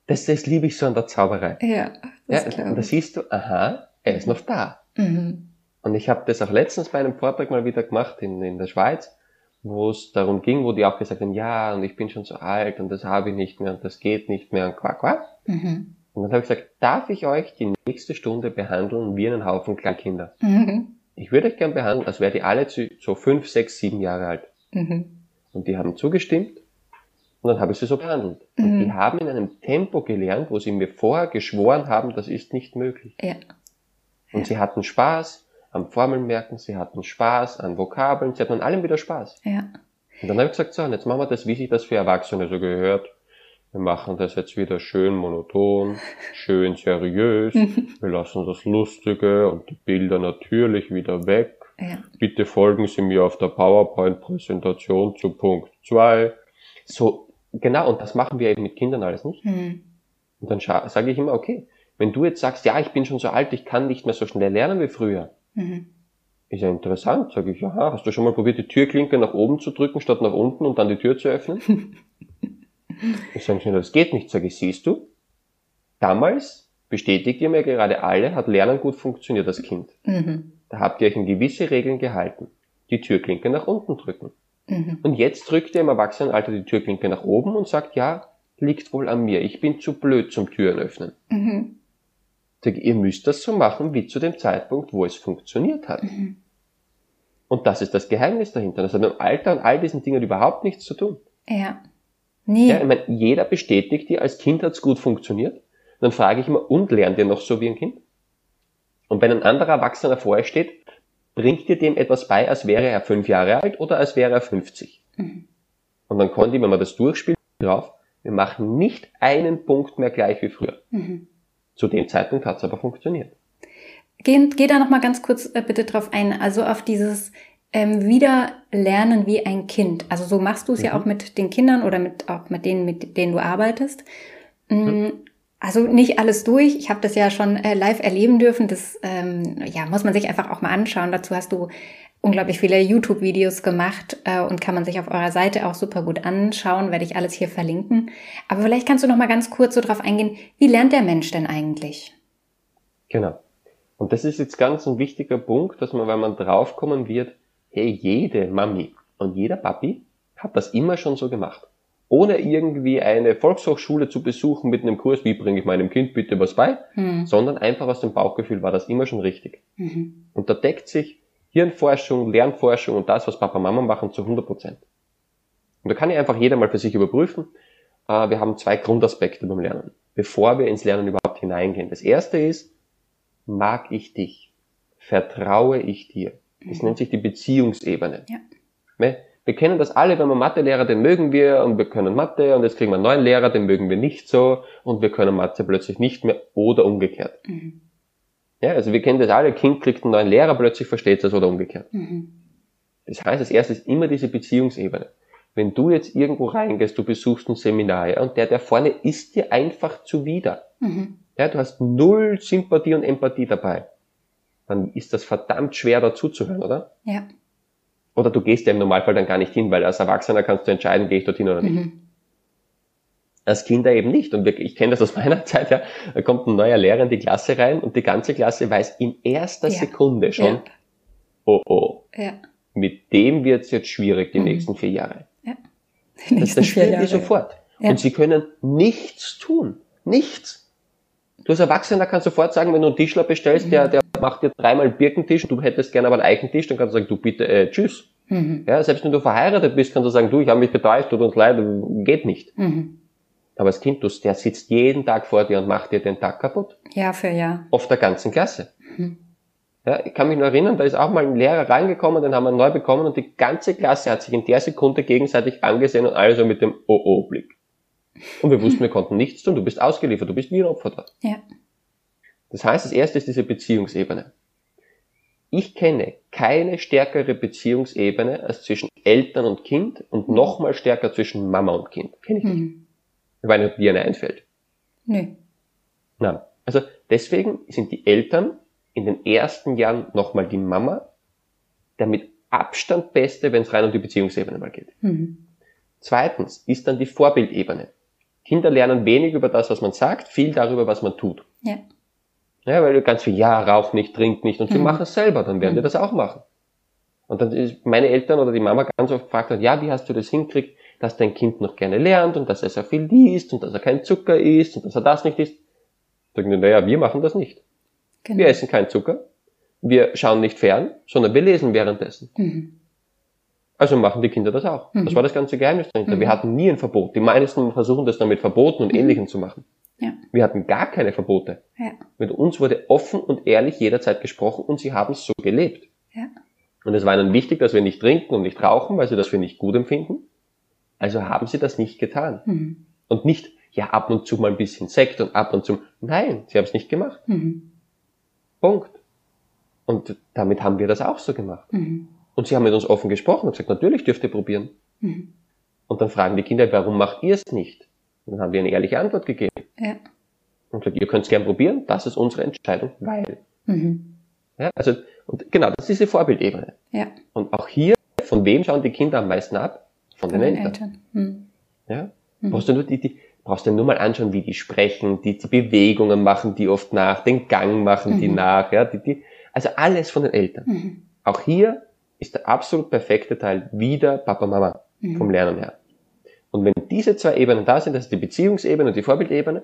Das, das liebe ich so an der Zauberei. Ja, das ja, und da siehst du, aha, er ist noch da. Mhm. Und ich habe das auch letztens bei einem Vortrag mal wieder gemacht in, in der Schweiz, wo es darum ging, wo die auch gesagt haben, ja, und ich bin schon so alt und das habe ich nicht mehr und das geht nicht mehr und quack, quack. Mhm. Und dann habe ich gesagt, darf ich euch die nächste Stunde behandeln wie einen Haufen Kleinkinder? Mhm. Ich würde euch gern behandeln, als wärt ihr alle zu, so fünf, sechs, sieben Jahre alt. Mhm. Und die haben zugestimmt. Und dann habe ich sie so behandelt. Mhm. Und die haben in einem Tempo gelernt, wo sie mir vorher geschworen haben, das ist nicht möglich. Ja. Und sie hatten Spaß am Formeln merken, sie hatten Spaß an Vokabeln, sie hatten an allem wieder Spaß. Ja. Und dann habe ich gesagt, so, jetzt machen wir das, wie sich das für Erwachsene so gehört. Wir machen das jetzt wieder schön monoton, schön seriös. Wir lassen das Lustige und die Bilder natürlich wieder weg. Ja. Bitte folgen Sie mir auf der PowerPoint-Präsentation zu Punkt zwei. So, genau, und das machen wir eben mit Kindern alles nicht. Mhm. Und dann sage ich immer, okay, wenn du jetzt sagst, ja, ich bin schon so alt, ich kann nicht mehr so schnell lernen wie früher. Mhm. Ist ja interessant, sage ich, aha, hast du schon mal probiert, die Türklinke nach oben zu drücken, statt nach unten und dann die Tür zu öffnen? ich sage schnell, das geht nicht, sage ich, siehst du? Damals, bestätigt ihr mir gerade alle, hat Lernen gut funktioniert als Kind. Mhm. Da habt ihr euch in gewisse Regeln gehalten. Die Türklinke nach unten drücken. Mhm. Und jetzt drückt ihr im Erwachsenenalter die Türklinke nach oben und sagt, ja, liegt wohl an mir, ich bin zu blöd zum Türen öffnen. Mhm. Ihr müsst das so machen wie zu dem Zeitpunkt, wo es funktioniert hat. Mhm. Und das ist das Geheimnis dahinter. Das hat mit dem Alter und all diesen Dingen überhaupt nichts zu tun. Ja. Nie. Ja, ich meine, jeder bestätigt dir, als Kind hat's gut funktioniert. Dann frage ich immer, und lernt ihr noch so wie ein Kind? Und wenn ein anderer Erwachsener vor euch steht, bringt ihr dem etwas bei, als wäre er fünf Jahre alt oder als wäre er 50. Mhm. Und dann konnte ich, wenn man das durchspielt, drauf, wir machen nicht einen Punkt mehr gleich wie früher. Mhm. Zu dem Zeitpunkt hat es aber funktioniert. Geh, geh da noch mal ganz kurz äh, bitte drauf ein, also auf dieses ähm, wieder lernen wie ein Kind. Also so machst du es mhm. ja auch mit den Kindern oder mit auch mit denen, mit denen du arbeitest. Mhm. Mm, also nicht alles durch. Ich habe das ja schon äh, live erleben dürfen. Das ähm, ja muss man sich einfach auch mal anschauen. Dazu hast du unglaublich viele YouTube-Videos gemacht äh, und kann man sich auf eurer Seite auch super gut anschauen, werde ich alles hier verlinken. Aber vielleicht kannst du noch mal ganz kurz so drauf eingehen, wie lernt der Mensch denn eigentlich? Genau. Und das ist jetzt ganz ein wichtiger Punkt, dass man, wenn man draufkommen wird, hey, jede Mami und jeder Papi hat das immer schon so gemacht. Ohne irgendwie eine Volkshochschule zu besuchen mit einem Kurs, wie bringe ich meinem Kind bitte was bei, hm. sondern einfach aus dem Bauchgefühl war das immer schon richtig. Mhm. Und da deckt sich Hirnforschung, Lernforschung und das, was Papa und Mama machen, zu 100 Prozent. Und da kann ich einfach jeder mal für sich überprüfen. Äh, wir haben zwei Grundaspekte beim Lernen, bevor wir ins Lernen überhaupt hineingehen. Das erste ist, mag ich dich? Vertraue ich dir? Das mhm. nennt sich die Beziehungsebene. Ja. Ne? Wir kennen das alle, wenn wir Mathelehrer, den mögen wir und wir können Mathe und jetzt kriegen wir einen neuen Lehrer, den mögen wir nicht so und wir können Mathe plötzlich nicht mehr oder umgekehrt. Mhm. Ja, also wir kennen das alle, Kind kriegt einen neuen Lehrer, plötzlich versteht es oder umgekehrt. Mhm. Das heißt, das erste ist immer diese Beziehungsebene. Wenn du jetzt irgendwo reingehst, du besuchst ein Seminar, ja, und der, der vorne ist dir einfach zuwider. Mhm. Ja, du hast null Sympathie und Empathie dabei. Dann ist das verdammt schwer dazuzuhören, oder? Ja. Oder du gehst ja im Normalfall dann gar nicht hin, weil als Erwachsener kannst du entscheiden, gehe ich dorthin oder nicht. Mhm als Kinder eben nicht. Und ich kenne das aus meiner Zeit, ja, da kommt ein neuer Lehrer in die Klasse rein und die ganze Klasse weiß in erster ja. Sekunde schon, ja. oh oh, ja. mit dem wird's jetzt schwierig die mhm. nächsten vier Jahre. Ja. Das, das spüren die sofort. Und sie können nichts tun. Nichts. Du als Erwachsener kannst sofort sagen, wenn du einen Tischler bestellst, mhm. der, der macht dir dreimal Birkentisch und du hättest gerne aber einen Eichentisch, dann kannst du sagen, du bitte, äh, tschüss. Mhm. Ja, selbst wenn du verheiratet bist, kannst du sagen, du, ich habe mich betäuscht, tut uns leid, geht nicht. Mhm. Aber das Kind, der sitzt jeden Tag vor dir und macht dir den Tag kaputt. Ja, für ja. Oft der ganzen Klasse. Mhm. Ja, ich kann mich nur erinnern, da ist auch mal ein Lehrer reingekommen, den haben wir neu bekommen und die ganze Klasse hat sich in der Sekunde gegenseitig angesehen und alle so mit dem Oh-Oh-Blick. Und wir wussten, wir konnten nichts tun, du bist ausgeliefert, du bist wie ein Opfer da. Ja. Das heißt, das erste ist diese Beziehungsebene. Ich kenne keine stärkere Beziehungsebene als zwischen Eltern und Kind und nochmal stärker zwischen Mama und Kind. Kenne ich nicht. Mhm. Ob dir eine einfällt. Nö. Nein. Also deswegen sind die Eltern in den ersten Jahren nochmal die Mama, der mit Abstand beste, wenn es rein um die Beziehungsebene mal geht. Mhm. Zweitens ist dann die Vorbildebene. Kinder lernen wenig über das, was man sagt, viel darüber, was man tut. Ja. Ja, weil du ganz viel, ja, rauch nicht, trink nicht und sie mhm. machen es selber, dann werden mhm. die das auch machen. Und dann ist meine Eltern oder die Mama ganz oft gefragt, ja, wie hast du das hinkriegt? Dass dein Kind noch gerne lernt und dass er sehr viel liest und dass er kein Zucker isst und dass er das nicht isst. Sagen die, naja, wir machen das nicht. Genau. Wir essen keinen Zucker, wir schauen nicht fern, sondern wir lesen währenddessen. Mhm. Also machen die Kinder das auch. Mhm. Das war das ganze Geheimnis dahinter. Mhm. Wir hatten nie ein Verbot. Die meisten versuchen das dann mit Verboten und mhm. Ähnlichem zu machen. Ja. Wir hatten gar keine Verbote. Ja. Mit uns wurde offen und ehrlich jederzeit gesprochen und sie haben es so gelebt. Ja. Und es war ihnen wichtig, dass wir nicht trinken und nicht rauchen, weil sie das für nicht gut empfinden. Also haben sie das nicht getan. Mhm. Und nicht, ja, ab und zu mal ein bisschen Sekt und ab und zu. Nein, sie haben es nicht gemacht. Mhm. Punkt. Und damit haben wir das auch so gemacht. Mhm. Und sie haben mit uns offen gesprochen und gesagt, natürlich dürft ihr probieren. Mhm. Und dann fragen die Kinder, warum macht ihr es nicht? Und dann haben wir eine ehrliche Antwort gegeben. Ja. Und gesagt, ihr könnt es gern probieren, das ist unsere Entscheidung, weil. Mhm. Ja, also, und genau, das ist diese Vorbildebene. Ja. Und auch hier, von wem schauen die Kinder am meisten ab? Von, von den, den, Eltern. Eltern. Mhm. Ja? Mhm. Brauchst du nur die, die, brauchst du nur mal anschauen, wie die sprechen, die, die Bewegungen machen die oft nach, den Gang machen mhm. die nach, ja, die, die, also alles von den Eltern. Mhm. Auch hier ist der absolut perfekte Teil wieder Papa, Mama mhm. vom Lernen her. Und wenn diese zwei Ebenen da sind, das ist die Beziehungsebene und die Vorbildebene,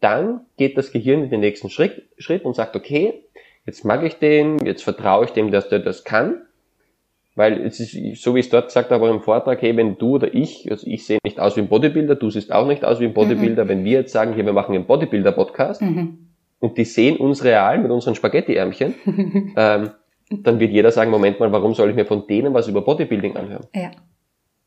dann geht das Gehirn in den nächsten Schritt, Schritt und sagt, okay, jetzt mag ich den, jetzt vertraue ich dem, dass der das kann, weil es ist, so wie es dort gesagt habe im Vortrag, hey, wenn du oder ich, also ich sehe nicht aus wie ein Bodybuilder, du siehst auch nicht aus wie ein Bodybuilder, mhm. wenn wir jetzt sagen, hier, wir machen einen Bodybuilder-Podcast mhm. und die sehen uns real mit unseren Spaghetti-Ärmchen, ähm, dann wird jeder sagen, Moment mal, warum soll ich mir von denen was über Bodybuilding anhören? Ja.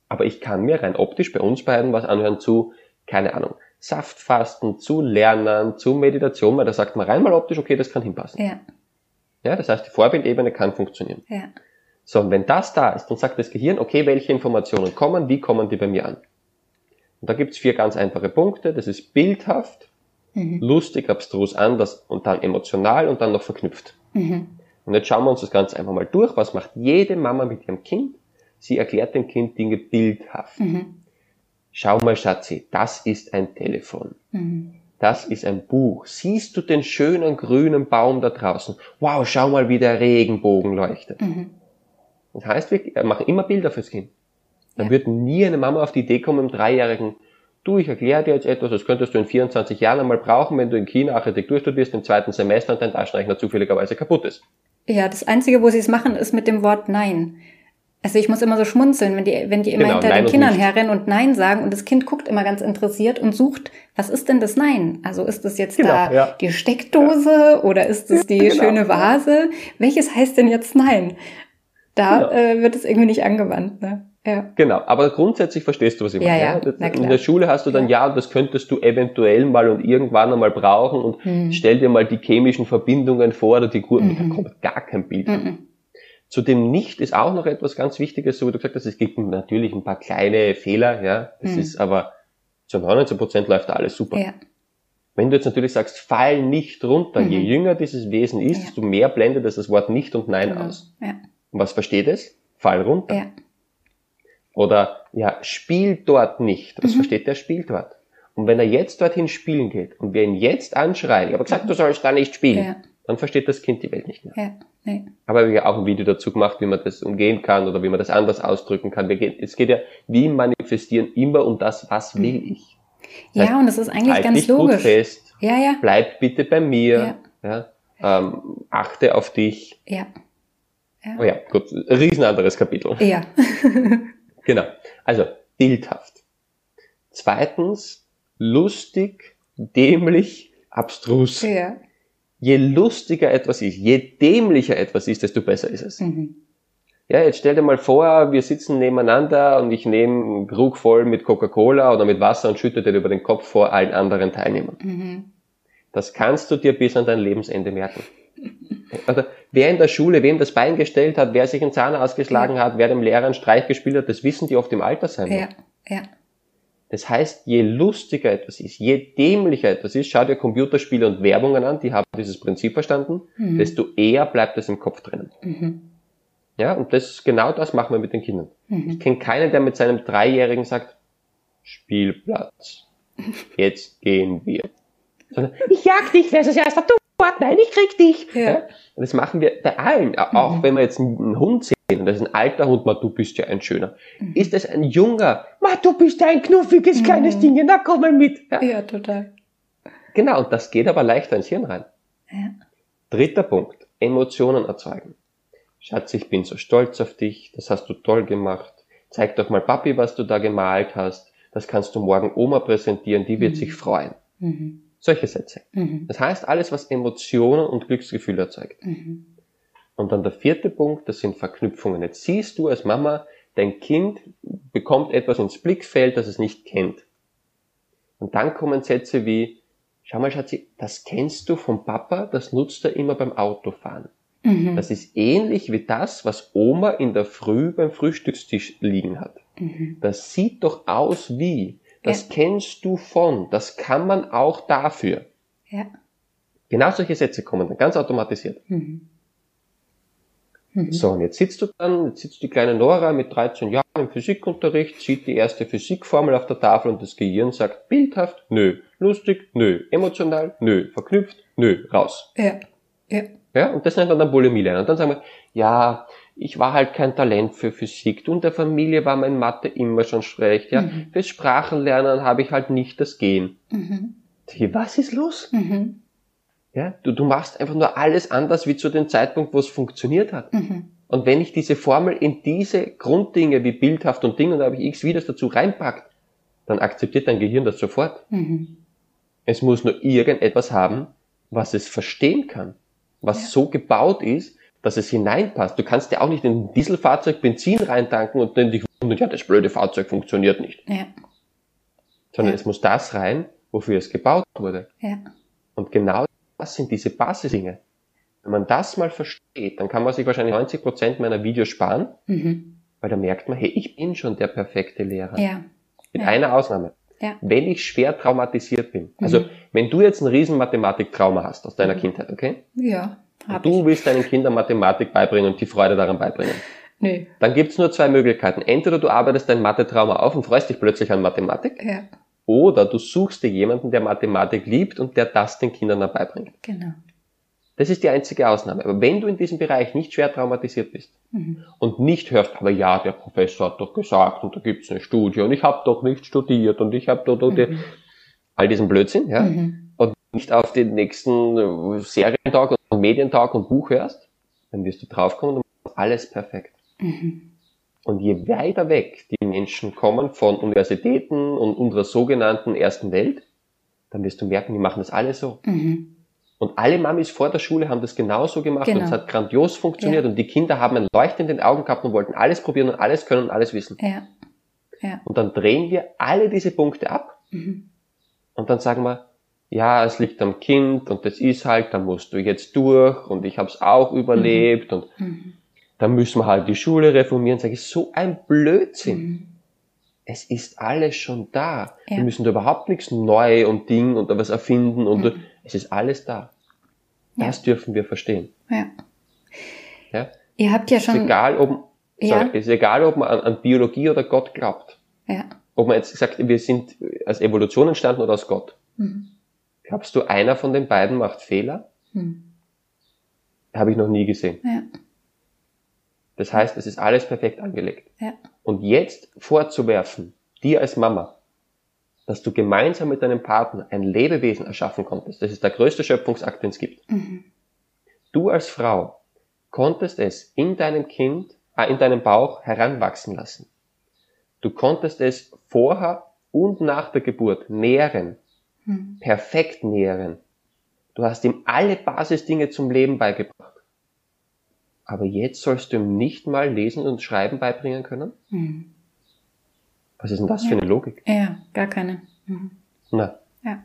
Aber ich kann mir rein optisch bei uns beiden was anhören zu, keine Ahnung, Saftfasten, zu Lernen, zu Meditation, weil da sagt man rein mal optisch, okay, das kann hinpassen. Ja. Ja, das heißt, die Vorbildebene kann funktionieren. Ja. So, und wenn das da ist, dann sagt das Gehirn, okay, welche Informationen kommen, wie kommen die bei mir an? Und da gibt's vier ganz einfache Punkte. Das ist bildhaft, mhm. lustig, abstrus, anders und dann emotional und dann noch verknüpft. Mhm. Und jetzt schauen wir uns das Ganze einfach mal durch. Was macht jede Mama mit ihrem Kind? Sie erklärt dem Kind Dinge bildhaft. Mhm. Schau mal, Schatzi, das ist ein Telefon. Mhm. Das ist ein Buch. Siehst du den schönen grünen Baum da draußen? Wow, schau mal, wie der Regenbogen leuchtet. Das heißt, wir machen immer Bilder fürs Kind. Dann ja. wird nie eine Mama auf die Idee kommen, im Dreijährigen, du, ich erkläre dir jetzt etwas, das könntest du in 24 Jahren einmal brauchen, wenn du in China Architektur studierst im zweiten Semester und dein Taschenrechner zufälligerweise kaputt ist. Ja, das Einzige, wo sie es machen, ist mit dem Wort Nein. Also ich muss immer so schmunzeln, wenn die, wenn die immer genau, hinter Nein den Kindern herrennen und Nein sagen und das Kind guckt immer ganz interessiert und sucht, was ist denn das Nein? Also ist das jetzt genau, da ja. die Steckdose ja. oder ist es die genau. schöne Vase? Welches heißt denn jetzt Nein? Da genau. äh, wird es irgendwie nicht angewandt. Ne? Ja. Genau, aber grundsätzlich verstehst du, was ich meine. Ja, ja. In der Schule hast du dann, ja. ja, das könntest du eventuell mal und irgendwann einmal brauchen und mhm. stell dir mal die chemischen Verbindungen vor oder die Kurven, mhm. da kommt gar kein Bild. Mhm. Zu dem Nicht ist auch noch etwas ganz Wichtiges, so wie du gesagt hast, es gibt natürlich ein paar kleine Fehler, ja, das mhm. ist aber zu 90 Prozent läuft da alles super. Ja. Wenn du jetzt natürlich sagst, fall nicht runter, je mhm. jünger dieses Wesen ist, desto mehr blendet es das Wort Nicht und Nein genau. aus. Ja. Und was versteht es? Fall runter. Ja. Oder ja, spiel dort nicht. Was mhm. versteht der Spiel dort? Und wenn er jetzt dorthin spielen geht und wir ihn jetzt anschreien, ich habe gesagt, du sollst da nicht spielen, ja. dann versteht das Kind die Welt nicht mehr. Ja. Nee. Aber wir haben auch ein Video dazu gemacht, wie man das umgehen kann oder wie man das anders ausdrücken kann. Gehen, es geht ja, wie manifestieren immer um das, was will mhm. ich. Das ja, heißt, und das ist eigentlich halt ganz logisch. Gut fest, ja, ja. Bleib bitte bei mir. Ja. ja ähm, achte auf dich. Ja. Ja. Oh ja, gut, riesen anderes Kapitel. Ja. Genau. Also bildhaft. Zweitens, lustig, dämlich, abstrus. Ja. Je lustiger etwas ist, je dämlicher etwas ist, desto besser ist es. Mhm. Ja, jetzt stell dir mal vor, wir sitzen nebeneinander und ich nehme einen Krug voll mit Coca-Cola oder mit Wasser und schütte den über den Kopf vor allen anderen Teilnehmern. Mhm. Das kannst du dir bis an dein Lebensende merken. Also, wer in der Schule wem das Bein gestellt hat, wer sich einen Zahn ausgeschlagen ja. hat, wer dem Lehrer einen Streich gespielt hat, das wissen die oft im Alter sein. Ja, ja. Das heißt, je lustiger etwas ist, je dämlicher etwas ist, schau dir Computerspiele und Werbungen an, die haben dieses Prinzip verstanden, mhm. desto eher bleibt es im Kopf drinnen. Mhm. Ja, und das, genau das machen wir mit den Kindern. Mhm. Ich kenne keinen, der mit seinem Dreijährigen sagt, Spielplatz, jetzt gehen wir. Sondern, ich jag dich, wer ist das erste? Du Sport, nein, ich krieg dich. Ja. ja. Und das machen wir bei allen. Auch mhm. wenn wir jetzt einen Hund sehen, und das ist ein alter Hund, ma, du bist ja ein schöner. Mhm. Ist das ein junger, ma, du bist ja ein knuffiges mhm. kleines Ding, na komm mal mit. Ja. ja, total. Genau, und das geht aber leichter ins Hirn rein. Ja. Dritter Punkt, Emotionen erzeugen. Schatz, ich bin so stolz auf dich, das hast du toll gemacht. Zeig doch mal Papi, was du da gemalt hast. Das kannst du morgen Oma präsentieren, die wird mhm. sich freuen. Mhm. Solche Sätze. Mhm. Das heißt, alles, was Emotionen und Glücksgefühle erzeugt. Mhm. Und dann der vierte Punkt, das sind Verknüpfungen. Jetzt siehst du als Mama, dein Kind bekommt etwas ins Blickfeld, das es nicht kennt. Und dann kommen Sätze wie, schau mal Schatzi, das kennst du vom Papa, das nutzt er immer beim Autofahren. Mhm. Das ist ähnlich wie das, was Oma in der Früh beim Frühstückstisch liegen hat. Mhm. Das sieht doch aus wie. Das ja. kennst du von. Das kann man auch dafür. Ja. Genau solche Sätze kommen dann ganz automatisiert. Mhm. Mhm. So, und jetzt sitzt du dann, jetzt sitzt die kleine Nora mit 13 Jahren im Physikunterricht, sieht die erste Physikformel auf der Tafel und das Gehirn sagt bildhaft, nö, lustig, nö, emotional, nö, verknüpft, nö, raus. Ja, ja. Ja, und das nennt man dann Bulimie lernen. Und dann sagen wir, ja, ich war halt kein Talent für Physik. Und der Familie war mein Mathe immer schon schlecht. Ja, mhm. fürs Sprachenlernen habe ich halt nicht das Gehen. Mhm. Was ist los? Mhm. Ja, du, du machst einfach nur alles anders wie zu dem Zeitpunkt, wo es funktioniert hat. Mhm. Und wenn ich diese Formel in diese Grunddinge wie bildhaft und Ding und da habe ich x wieder dazu reinpackt, dann akzeptiert dein Gehirn das sofort. Mhm. Es muss nur irgendetwas haben, was es verstehen kann, was ja. so gebaut ist, dass es hineinpasst. Du kannst ja auch nicht in ein Dieselfahrzeug Benzin reintanken und dann dich wundern, ja, das blöde Fahrzeug funktioniert nicht. Ja. Sondern ja. es muss das rein, wofür es gebaut wurde. Ja. Und genau das sind diese Basisdinge. Wenn man das mal versteht, dann kann man sich wahrscheinlich 90 Prozent meiner Videos sparen, mhm. weil da merkt man, hey, ich bin schon der perfekte Lehrer. Ja. Mit ja. einer Ausnahme. Ja. Wenn ich schwer traumatisiert bin. Mhm. Also, wenn du jetzt ein riesen Mathematik-Trauma hast aus deiner mhm. Kindheit, okay? Ja. Hab du ich. willst deinen Kindern Mathematik beibringen und die Freude daran beibringen. Nö. Dann gibt's nur zwei Möglichkeiten. Entweder du arbeitest dein Mathe-Trauma auf und freust dich plötzlich an Mathematik. Ja. Oder du suchst dir jemanden, der Mathematik liebt und der das den Kindern dann beibringt. Genau. Das ist die einzige Ausnahme. Aber wenn du in diesem Bereich nicht schwer traumatisiert bist mhm. und nicht hörst, aber ja, der Professor hat doch gesagt und da gibt's eine Studie und ich habe doch nicht studiert und ich habe doch, doch mhm. all diesen Blödsinn, ja, mhm. Nicht auf den nächsten Serientag und Medientag und Buch hörst, dann wirst du draufkommen und alles perfekt. Mhm. Und je weiter weg die Menschen kommen von Universitäten und unserer sogenannten ersten Welt, dann wirst du merken, die machen das alle so. Mhm. Und alle Mamis vor der Schule haben das genauso gemacht genau. und es hat grandios funktioniert ja. und die Kinder haben ein Leuchten in den Augen gehabt und wollten alles probieren und alles können und alles wissen. Ja. Ja. Und dann drehen wir alle diese Punkte ab mhm. und dann sagen wir, ja, es liegt am Kind und das ist halt, da musst du jetzt durch und ich habe es auch überlebt mhm. und mhm dann müssen wir halt die Schule reformieren. Sage ich, so ein Blödsinn. Mhm. Es ist alles schon da. Ja. Wir müssen da überhaupt nichts neu und Ding und was erfinden und mhm. es ist alles da. Das ja. dürfen wir verstehen. Ja. ja. Ihr habt ja schon. Ist egal, ob, ja. sorry, ist egal, ob man an, an, Biologie oder Gott glaubt. Ja. Ob man jetzt sagt, wir sind als Evolution entstanden oder aus Gott. Mhm. Glaubst du, einer von den beiden macht Fehler? Mhm. Habe ich noch nie gesehen. Ja. Das heißt, es ist alles perfekt angelegt. Ja. Und jetzt vorzuwerfen, dir als Mama, dass du gemeinsam mit deinem Partner ein Lebewesen erschaffen konntest, das ist der größte Schöpfungsakt, den es gibt. Mhm. Du als Frau konntest es in deinem Kind, äh, in deinem Bauch heranwachsen lassen. Du konntest es vorher und nach der Geburt nähren, mhm. perfekt nähren. Du hast ihm alle Basisdinge zum Leben beigebracht. Aber jetzt sollst du ihm nicht mal lesen und schreiben beibringen können? Mhm. Was ist denn das ja. für eine Logik? Ja, gar keine. Mhm. Na. Ja.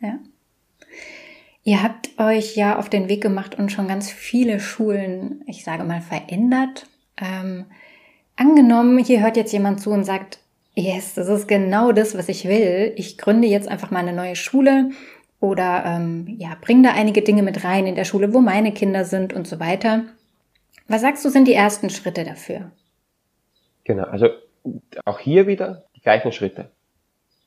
Ja. Ihr habt euch ja auf den Weg gemacht und schon ganz viele Schulen, ich sage mal, verändert. Ähm, angenommen, hier hört jetzt jemand zu und sagt, yes, das ist genau das, was ich will. Ich gründe jetzt einfach mal eine neue Schule oder ähm, ja, bring da einige Dinge mit rein in der Schule, wo meine Kinder sind und so weiter. Was sagst du, sind die ersten Schritte dafür? Genau, also auch hier wieder die gleichen Schritte.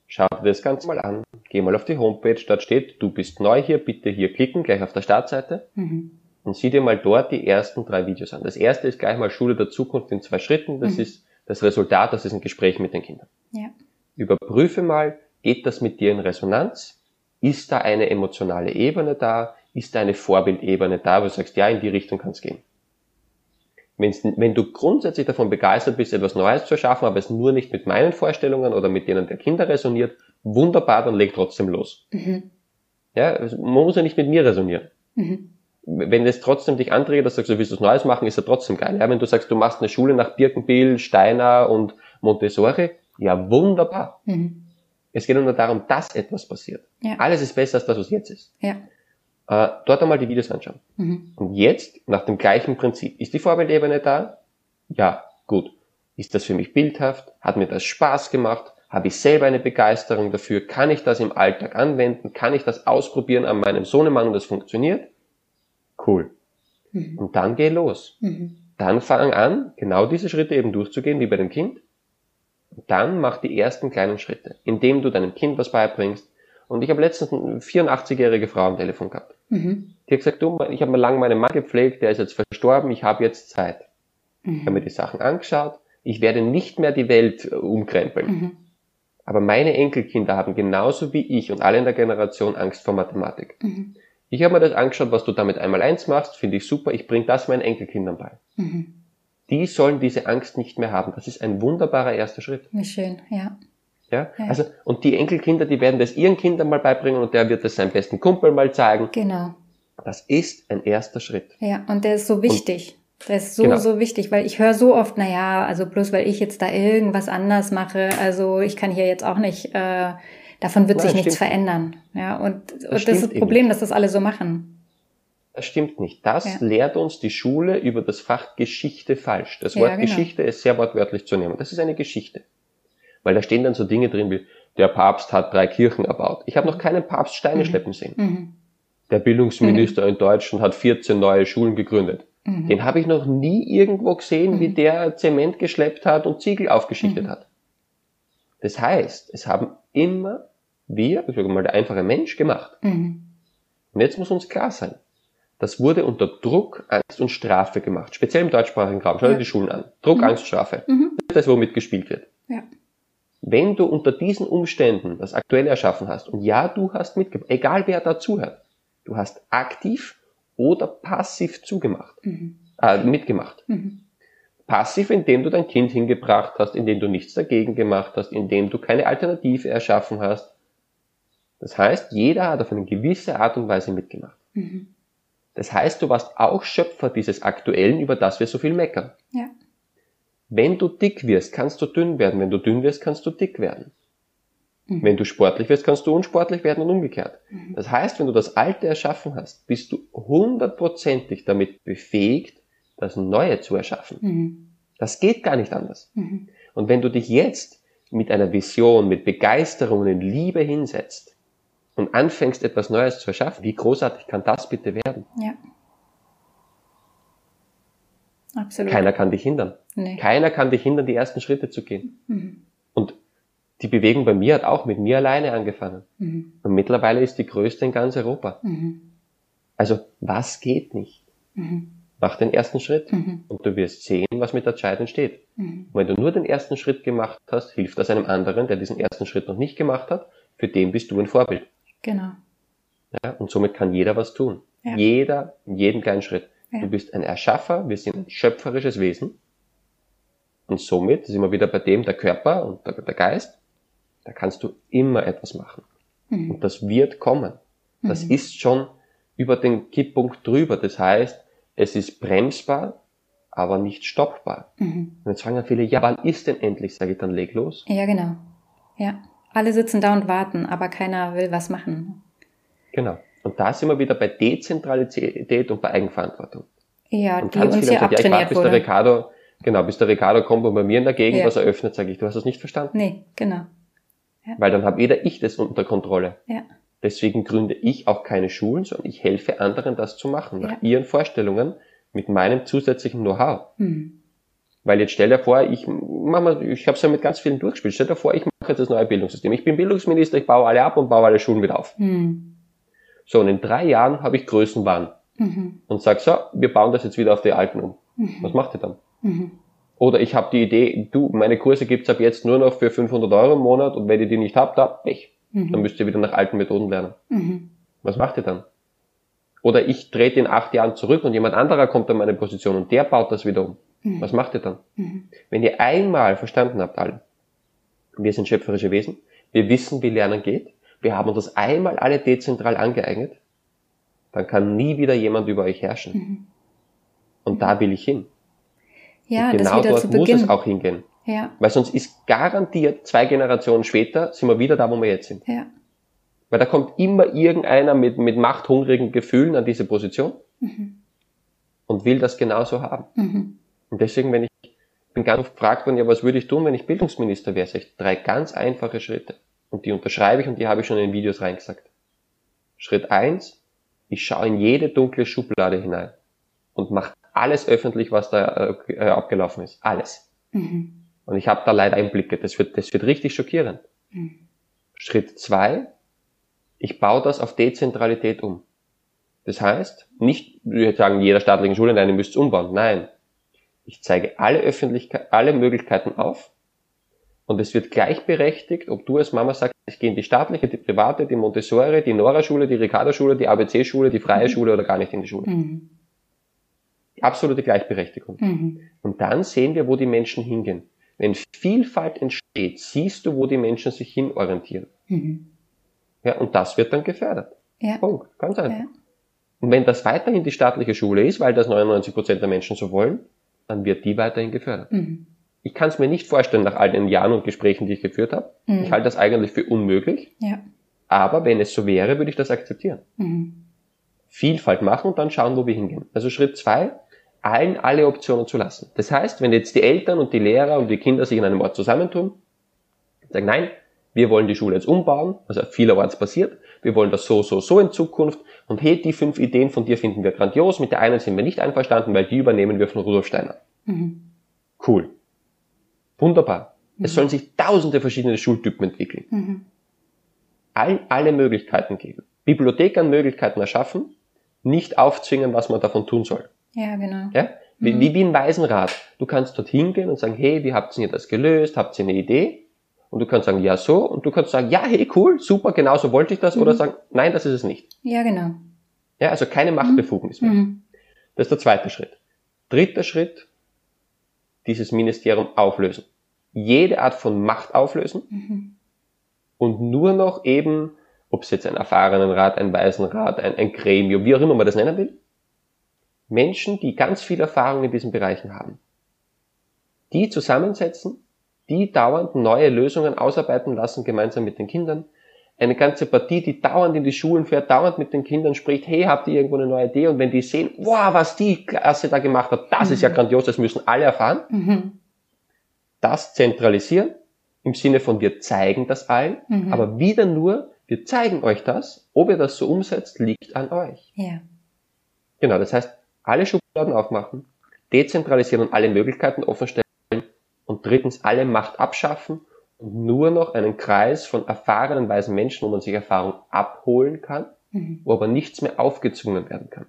Schau dir das Ganze mal an, geh mal auf die Homepage, dort steht, du bist neu hier, bitte hier klicken, gleich auf der Startseite. Mhm. Und sieh dir mal dort die ersten drei Videos an. Das erste ist gleich mal Schule der Zukunft in zwei Schritten. Das mhm. ist das Resultat, das ist ein Gespräch mit den Kindern. Ja. Überprüfe mal, geht das mit dir in Resonanz? Ist da eine emotionale Ebene da? Ist da eine Vorbildebene da, wo du sagst, ja, in die Richtung kann es gehen? Wenn's, wenn du grundsätzlich davon begeistert bist, etwas Neues zu erschaffen, aber es nur nicht mit meinen Vorstellungen oder mit denen der Kinder resoniert, wunderbar, dann leg trotzdem los. Mhm. Ja, man muss ja nicht mit mir resonieren. Mhm. Wenn es trotzdem dich anträgt, dass du sagst, du willst was Neues machen, ist ja trotzdem geil. Ja, wenn du sagst, du machst eine Schule nach Birkenbiel, Steiner und Montessori, ja, wunderbar. Mhm. Es geht nur darum, dass etwas passiert. Ja. Alles ist besser als das, was jetzt ist. Ja. Äh, dort einmal die Videos anschauen. Mhm. Und jetzt, nach dem gleichen Prinzip, ist die Vorbildebene da? Ja, gut. Ist das für mich bildhaft? Hat mir das Spaß gemacht? Habe ich selber eine Begeisterung dafür? Kann ich das im Alltag anwenden? Kann ich das ausprobieren an meinem Sohnemann und das funktioniert? Cool. Mhm. Und dann geh los. Mhm. Dann fang an, genau diese Schritte eben durchzugehen, wie bei dem Kind dann mach die ersten kleinen Schritte, indem du deinem Kind was beibringst. Und ich habe letztens eine 84-jährige Frau am Telefon gehabt. Mhm. Die hat gesagt, du, ich habe mal lange meinen Mann gepflegt, der ist jetzt verstorben, ich habe jetzt Zeit. Mhm. Ich habe mir die Sachen angeschaut, ich werde nicht mehr die Welt äh, umkrempeln. Mhm. Aber meine Enkelkinder haben genauso wie ich und alle in der Generation Angst vor Mathematik. Mhm. Ich habe mir das angeschaut, was du damit einmal eins machst, finde ich super, ich bringe das meinen Enkelkindern bei. Mhm die sollen diese Angst nicht mehr haben. Das ist ein wunderbarer erster Schritt. Wie schön, ja. Ja, ja. also, und die Enkelkinder, die werden das ihren Kindern mal beibringen und der wird das seinem besten Kumpel mal zeigen. Genau. Das ist ein erster Schritt. Ja, und der ist so wichtig. Und, der ist so, genau. so wichtig, weil ich höre so oft, na ja, also bloß weil ich jetzt da irgendwas anders mache, also ich kann hier jetzt auch nicht, äh, davon wird Nein, sich nichts stimmt. verändern. Ja, und, das, und das ist das Problem, dass das alle so machen. Das stimmt nicht. Das ja. lehrt uns die Schule über das Fach Geschichte falsch. Das Wort ja, genau. Geschichte ist sehr wortwörtlich zu nehmen. Das ist eine Geschichte. Weil da stehen dann so Dinge drin wie, der Papst hat drei Kirchen erbaut. Ich habe noch keinen Papst Steine mhm. schleppen sehen. Mhm. Der Bildungsminister mhm. in Deutschland hat 14 neue Schulen gegründet. Mhm. Den habe ich noch nie irgendwo gesehen, wie mhm. der Zement geschleppt hat und Ziegel aufgeschichtet mhm. hat. Das heißt, es haben immer wir, ich sage mal, der einfache Mensch gemacht. Und jetzt muss uns klar sein, das wurde unter Druck, Angst und Strafe gemacht. Speziell im deutschsprachigen Raum. Schau dir ja. die Schulen an. Druck, mhm. Angst, Strafe. Mhm. Das ist, womit gespielt wird. Ja. Wenn du unter diesen Umständen das aktuelle erschaffen hast, und ja, du hast mitgemacht, egal wer dazuhört, du hast aktiv oder passiv zugemacht, mhm. äh, mitgemacht. Mhm. Passiv, indem du dein Kind hingebracht hast, indem du nichts dagegen gemacht hast, indem du keine Alternative erschaffen hast. Das heißt, jeder hat auf eine gewisse Art und Weise mitgemacht. Mhm. Das heißt, du warst auch Schöpfer dieses Aktuellen, über das wir so viel meckern. Ja. Wenn du dick wirst, kannst du dünn werden. Wenn du dünn wirst, kannst du dick werden. Mhm. Wenn du sportlich wirst, kannst du unsportlich werden und umgekehrt. Mhm. Das heißt, wenn du das Alte erschaffen hast, bist du hundertprozentig damit befähigt, das Neue zu erschaffen. Mhm. Das geht gar nicht anders. Mhm. Und wenn du dich jetzt mit einer Vision, mit Begeisterung und in Liebe hinsetzt, und anfängst, etwas Neues zu erschaffen, wie großartig kann das bitte werden? Ja. Absolut. Keiner kann dich hindern. Nee. Keiner kann dich hindern, die ersten Schritte zu gehen. Mhm. Und die Bewegung bei mir hat auch mit mir alleine angefangen. Mhm. Und mittlerweile ist die größte in ganz Europa. Mhm. Also, was geht nicht? Mhm. Mach den ersten Schritt mhm. und du wirst sehen, was mit der Zeit entsteht. Mhm. wenn du nur den ersten Schritt gemacht hast, hilft das einem anderen, der diesen ersten Schritt noch nicht gemacht hat. Für den bist du ein Vorbild. Genau. Ja, und somit kann jeder was tun. Ja. Jeder, in jedem kleinen Schritt. Ja. Du bist ein Erschaffer, wir sind ein schöpferisches Wesen. Und somit sind wir wieder bei dem, der Körper und der, der Geist, da kannst du immer etwas machen. Mhm. Und das wird kommen. Das mhm. ist schon über den Kipppunkt drüber. Das heißt, es ist bremsbar, aber nicht stoppbar. Mhm. Und jetzt fragen ja viele, ja, wann ist denn endlich? Sage ich dann, leg los. Ja, genau. Ja. Alle sitzen da und warten, aber keiner will was machen. Genau. Und da sind wir wieder bei Dezentralität und bei Eigenverantwortung. Ja, und die uns hier abtrainiert ja, ich warte, bis der Ricardo, genau, bis der Ricardo kommt und bei mir in der Gegend ja. was eröffnet, sage ich, du hast das nicht verstanden. Nee, genau. Ja. Weil dann habe weder ich das unter Kontrolle. Ja. Deswegen gründe ich auch keine Schulen, sondern ich helfe anderen, das zu machen, nach ihren Vorstellungen, mit meinem zusätzlichen Know-how. Mhm. Weil jetzt stell dir vor, ich mach mal, ich habe es ja mit ganz vielen durchgespielt. Stell dir vor, ich mache jetzt das neue Bildungssystem. Ich bin Bildungsminister, ich baue alle ab und baue alle Schulen wieder auf. Mhm. So, und in drei Jahren habe ich Größenwahn mhm. und sag so, wir bauen das jetzt wieder auf die alten um. Mhm. Was macht ihr dann? Mhm. Oder ich habe die Idee, du, meine Kurse gibt's ab jetzt nur noch für 500 Euro im Monat und wenn ihr die nicht habt, da, Pech. Mhm. Dann müsst ihr wieder nach alten Methoden lernen. Mhm. Was macht ihr dann? Oder ich trete in acht Jahren zurück und jemand anderer kommt an meine Position und der baut das wieder um. Mhm. Was macht ihr dann? Mhm. Wenn ihr einmal verstanden habt, alle, wir sind schöpferische Wesen, wir wissen, wie Lernen geht, wir haben uns das einmal alle dezentral angeeignet, dann kann nie wieder jemand über euch herrschen. Mhm. Und da will ich hin. Ja, Und genau dort muss es auch hingehen. Ja. Weil sonst ist garantiert zwei Generationen später sind wir wieder da, wo wir jetzt sind. Ja. Weil da kommt immer irgendeiner mit, mit machthungrigen Gefühlen an diese Position mhm. und will das genauso haben. Mhm. Und deswegen, wenn ich bin ganz oft gefragt worden, ja, was würde ich tun, wenn ich Bildungsminister wäre, sage ich, drei ganz einfache Schritte. Und die unterschreibe ich und die habe ich schon in Videos reingesagt. Schritt eins: ich schaue in jede dunkle Schublade hinein und mache alles öffentlich, was da äh, äh, abgelaufen ist. Alles. Mhm. Und ich habe da leider Einblicke. Das wird, das wird richtig schockierend. Mhm. Schritt zwei, ich baue das auf Dezentralität um. Das heißt, nicht, wir sagen, jeder staatlichen Schule, nein, ihr müsst es umbauen. Nein. Ich zeige alle Öffentlichkeit, alle Möglichkeiten auf. Und es wird gleichberechtigt, ob du als Mama sagst, ich gehe in die staatliche, die private, die Montessori, die Nora-Schule, die Ricardo-Schule, die ABC-Schule, die freie mhm. Schule oder gar nicht in die Schule. Mhm. Absolute Gleichberechtigung. Mhm. Und dann sehen wir, wo die Menschen hingehen. Wenn Vielfalt entsteht, siehst du, wo die Menschen sich hinorientieren. Mhm. Ja, und das wird dann gefördert. Ja. Punkt. Ganz einfach. Ja. Und wenn das weiterhin die staatliche Schule ist, weil das 99 Prozent der Menschen so wollen, dann wird die weiterhin gefördert. Mhm. Ich kann es mir nicht vorstellen nach all den Jahren und Gesprächen, die ich geführt habe. Mhm. Ich halte das eigentlich für unmöglich. Ja. Aber wenn es so wäre, würde ich das akzeptieren. Mhm. Vielfalt machen und dann schauen, wo wir hingehen. Also Schritt zwei, allen alle Optionen zu lassen. Das heißt, wenn jetzt die Eltern und die Lehrer und die Kinder sich in einem Ort zusammentun, sagen, nein, wir wollen die Schule jetzt umbauen, also vielerorts passiert, wir wollen das so, so, so in Zukunft und hey, die fünf Ideen von dir finden wir grandios, mit der einen sind wir nicht einverstanden, weil die übernehmen wir von Rudolf Steiner. Mhm. Cool. Wunderbar. Mhm. Es sollen sich tausende verschiedene Schultypen entwickeln. Mhm. All, alle Möglichkeiten geben. Bibliothek an Möglichkeiten erschaffen, nicht aufzwingen, was man davon tun soll. Ja, genau. Ja? Wie, mhm. wie, wie ein Waisenrat. Du kannst dorthin gehen und sagen, hey, wie habt ihr das gelöst? Habt ihr eine Idee? Und du kannst sagen, ja, so. Und du kannst sagen, ja, hey, cool, super, genau so wollte ich das. Mhm. Oder sagen, nein, das ist es nicht. Ja, genau. Ja, also keine Machtbefugnis mehr. Mhm. Das ist der zweite Schritt. Dritter Schritt, dieses Ministerium auflösen. Jede Art von Macht auflösen. Mhm. Und nur noch eben, ob es jetzt ein Erfahrenenrat, ein Waisenrat, ein, ein Gremium, wie auch immer man das nennen will, Menschen, die ganz viel Erfahrung in diesen Bereichen haben. Die zusammensetzen, die dauernd neue Lösungen ausarbeiten lassen, gemeinsam mit den Kindern. Eine ganze Partie, die dauernd in die Schulen fährt, dauernd mit den Kindern spricht, hey, habt ihr irgendwo eine neue Idee? Und wenn die sehen, wow, was die Klasse da gemacht hat, das mhm. ist ja mhm. grandios, das müssen alle erfahren. Mhm. Das zentralisieren, im Sinne von wir zeigen das allen, mhm. aber wieder nur, wir zeigen euch das, ob ihr das so umsetzt, liegt an euch. Ja. Genau, das heißt, alle Schubladen aufmachen, dezentralisieren und alle Möglichkeiten offenstellen und drittens alle Macht abschaffen und nur noch einen Kreis von erfahrenen weisen Menschen, wo man sich Erfahrung abholen kann, mhm. wo aber nichts mehr aufgezwungen werden kann.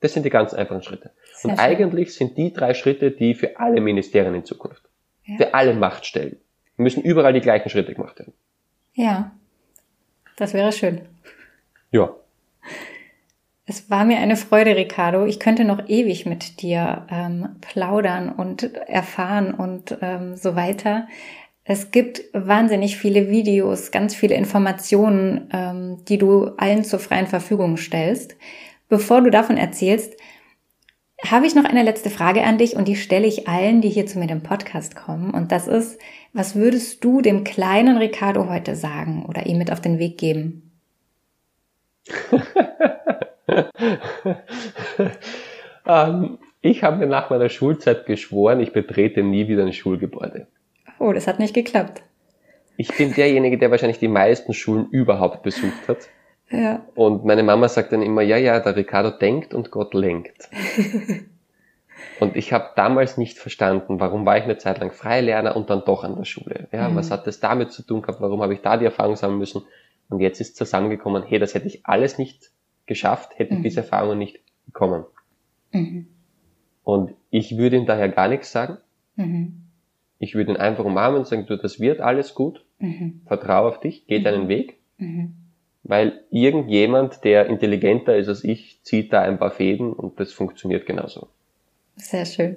Das sind die ganz einfachen Schritte. Sehr und schön. eigentlich sind die drei Schritte die für alle Ministerien in Zukunft. Ja. Für alle Machtstellen. müssen überall die gleichen Schritte gemacht werden. Ja, das wäre schön. Ja. Es war mir eine Freude, Ricardo. Ich könnte noch ewig mit dir ähm, plaudern und erfahren und ähm, so weiter. Es gibt wahnsinnig viele Videos, ganz viele Informationen, ähm, die du allen zur freien Verfügung stellst. Bevor du davon erzählst, habe ich noch eine letzte Frage an dich und die stelle ich allen, die hier zu mir im Podcast kommen. Und das ist, was würdest du dem kleinen Ricardo heute sagen oder ihm mit auf den Weg geben? ähm, ich habe mir nach meiner Schulzeit geschworen, ich betrete nie wieder ein Schulgebäude. Oh, das hat nicht geklappt. Ich bin derjenige, der wahrscheinlich die meisten Schulen überhaupt besucht hat. Ja. Und meine Mama sagt dann immer, ja, ja, der Ricardo denkt und Gott lenkt. und ich habe damals nicht verstanden, warum war ich eine Zeit lang Freilerner und dann doch an der Schule. Ja, mhm. was hat das damit zu tun gehabt? Warum habe ich da die Erfahrung sammeln müssen? Und jetzt ist zusammengekommen, hey, das hätte ich alles nicht geschafft, hätte ich mhm. diese Erfahrungen nicht bekommen. Mhm. Und ich würde ihm daher gar nichts sagen. Mhm. Ich würde ihn einfach umarmen und sagen, du, das wird alles gut. Mhm. Vertraue auf dich, geh deinen mhm. Weg. Mhm. Weil irgendjemand, der intelligenter ist als ich, zieht da ein paar Fäden und das funktioniert genauso. Sehr schön.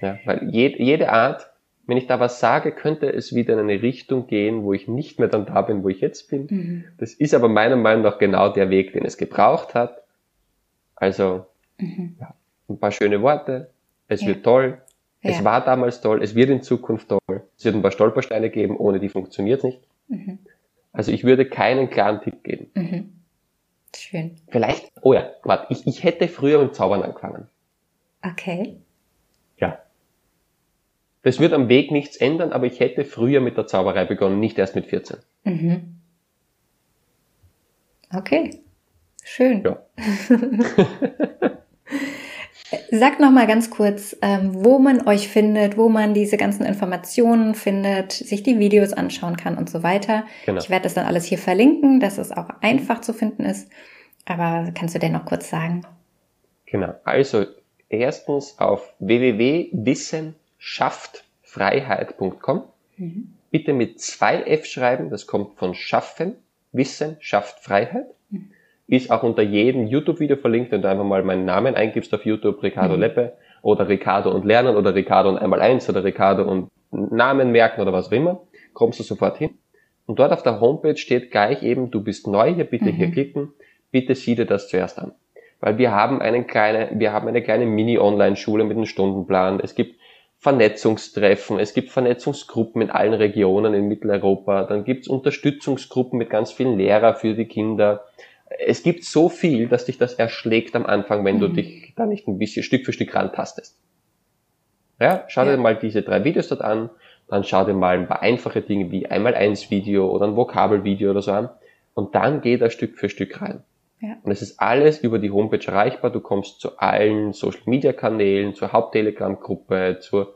Ja, weil jede, jede Art, wenn ich da was sage, könnte es wieder in eine Richtung gehen, wo ich nicht mehr dann da bin, wo ich jetzt bin. Mhm. Das ist aber meiner Meinung nach genau der Weg, den es gebraucht hat. Also, mhm. ja, ein paar schöne Worte. Es ja. wird toll. Ja. Es war damals toll. Es wird in Zukunft toll. Es wird ein paar Stolpersteine geben. Ohne die funktioniert es nicht. Mhm. Also ich würde keinen klaren Tipp geben. Mhm. Schön. Vielleicht, oh ja, warte, ich, ich hätte früher mit Zaubern angefangen. Okay. Das wird am Weg nichts ändern, aber ich hätte früher mit der Zauberei begonnen, nicht erst mit 14. Mhm. Okay. Schön. Ja. Sag noch mal ganz kurz, ähm, wo man euch findet, wo man diese ganzen Informationen findet, sich die Videos anschauen kann und so weiter. Genau. Ich werde das dann alles hier verlinken, dass es auch einfach zu finden ist. Aber kannst du denn noch kurz sagen? Genau. Also erstens auf www.wissenschaftfreiheit.com. Mhm. Bitte mit zwei F schreiben. Das kommt von Schaffen. Wissen schafft Freiheit. Mhm ist auch unter jedem YouTube-Video verlinkt, wenn du einfach mal meinen Namen eingibst auf YouTube, Ricardo mhm. Leppe oder Ricardo und Lernen oder Ricardo und einmal eins oder Ricardo und Namen merken oder was auch immer, kommst du sofort hin. Und dort auf der Homepage steht gleich eben, du bist neu hier, bitte mhm. hier klicken, bitte sieh dir das zuerst an. Weil wir haben einen kleine, wir haben eine kleine Mini-Online-Schule mit einem Stundenplan. Es gibt Vernetzungstreffen, es gibt Vernetzungsgruppen in allen Regionen in Mitteleuropa, dann gibt's Unterstützungsgruppen mit ganz vielen Lehrern für die Kinder es gibt so viel, dass dich das erschlägt am Anfang, wenn mhm. du dich da nicht ein bisschen Stück für Stück rantastest. Ja, schau ja. dir mal diese drei Videos dort an, dann schau dir mal ein paar einfache Dinge wie einmal eins Video oder ein Vokabelvideo oder so an und dann geh da Stück für Stück rein. Ja. Und es ist alles über die Homepage erreichbar. Du kommst zu allen Social Media Kanälen, zur Haupttelegram-Gruppe, zur,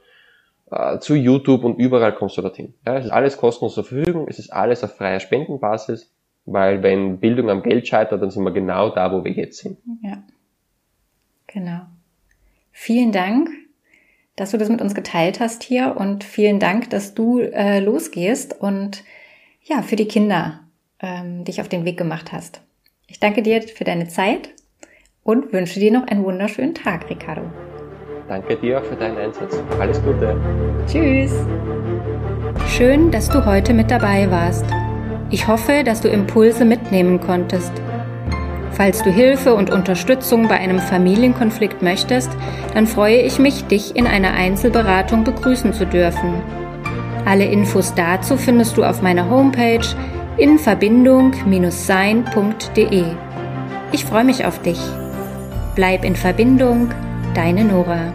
äh, zu YouTube und überall kommst du dorthin. Ja, es ist alles kostenlos zur Verfügung. Es ist alles auf freier Spendenbasis. Weil wenn Bildung am Geld scheitert, dann sind wir genau da, wo wir jetzt sind. Ja, genau. Vielen Dank, dass du das mit uns geteilt hast hier und vielen Dank, dass du äh, losgehst und ja, für die Kinder ähm, dich auf den Weg gemacht hast. Ich danke dir für deine Zeit und wünsche dir noch einen wunderschönen Tag, Ricardo. Danke dir für deinen Einsatz. Alles Gute. Tschüss. Schön, dass du heute mit dabei warst. Ich hoffe, dass du Impulse mitnehmen konntest. Falls du Hilfe und Unterstützung bei einem Familienkonflikt möchtest, dann freue ich mich, dich in einer Einzelberatung begrüßen zu dürfen. Alle Infos dazu findest du auf meiner Homepage in Verbindung-sein.de. Ich freue mich auf dich. Bleib in Verbindung, deine Nora.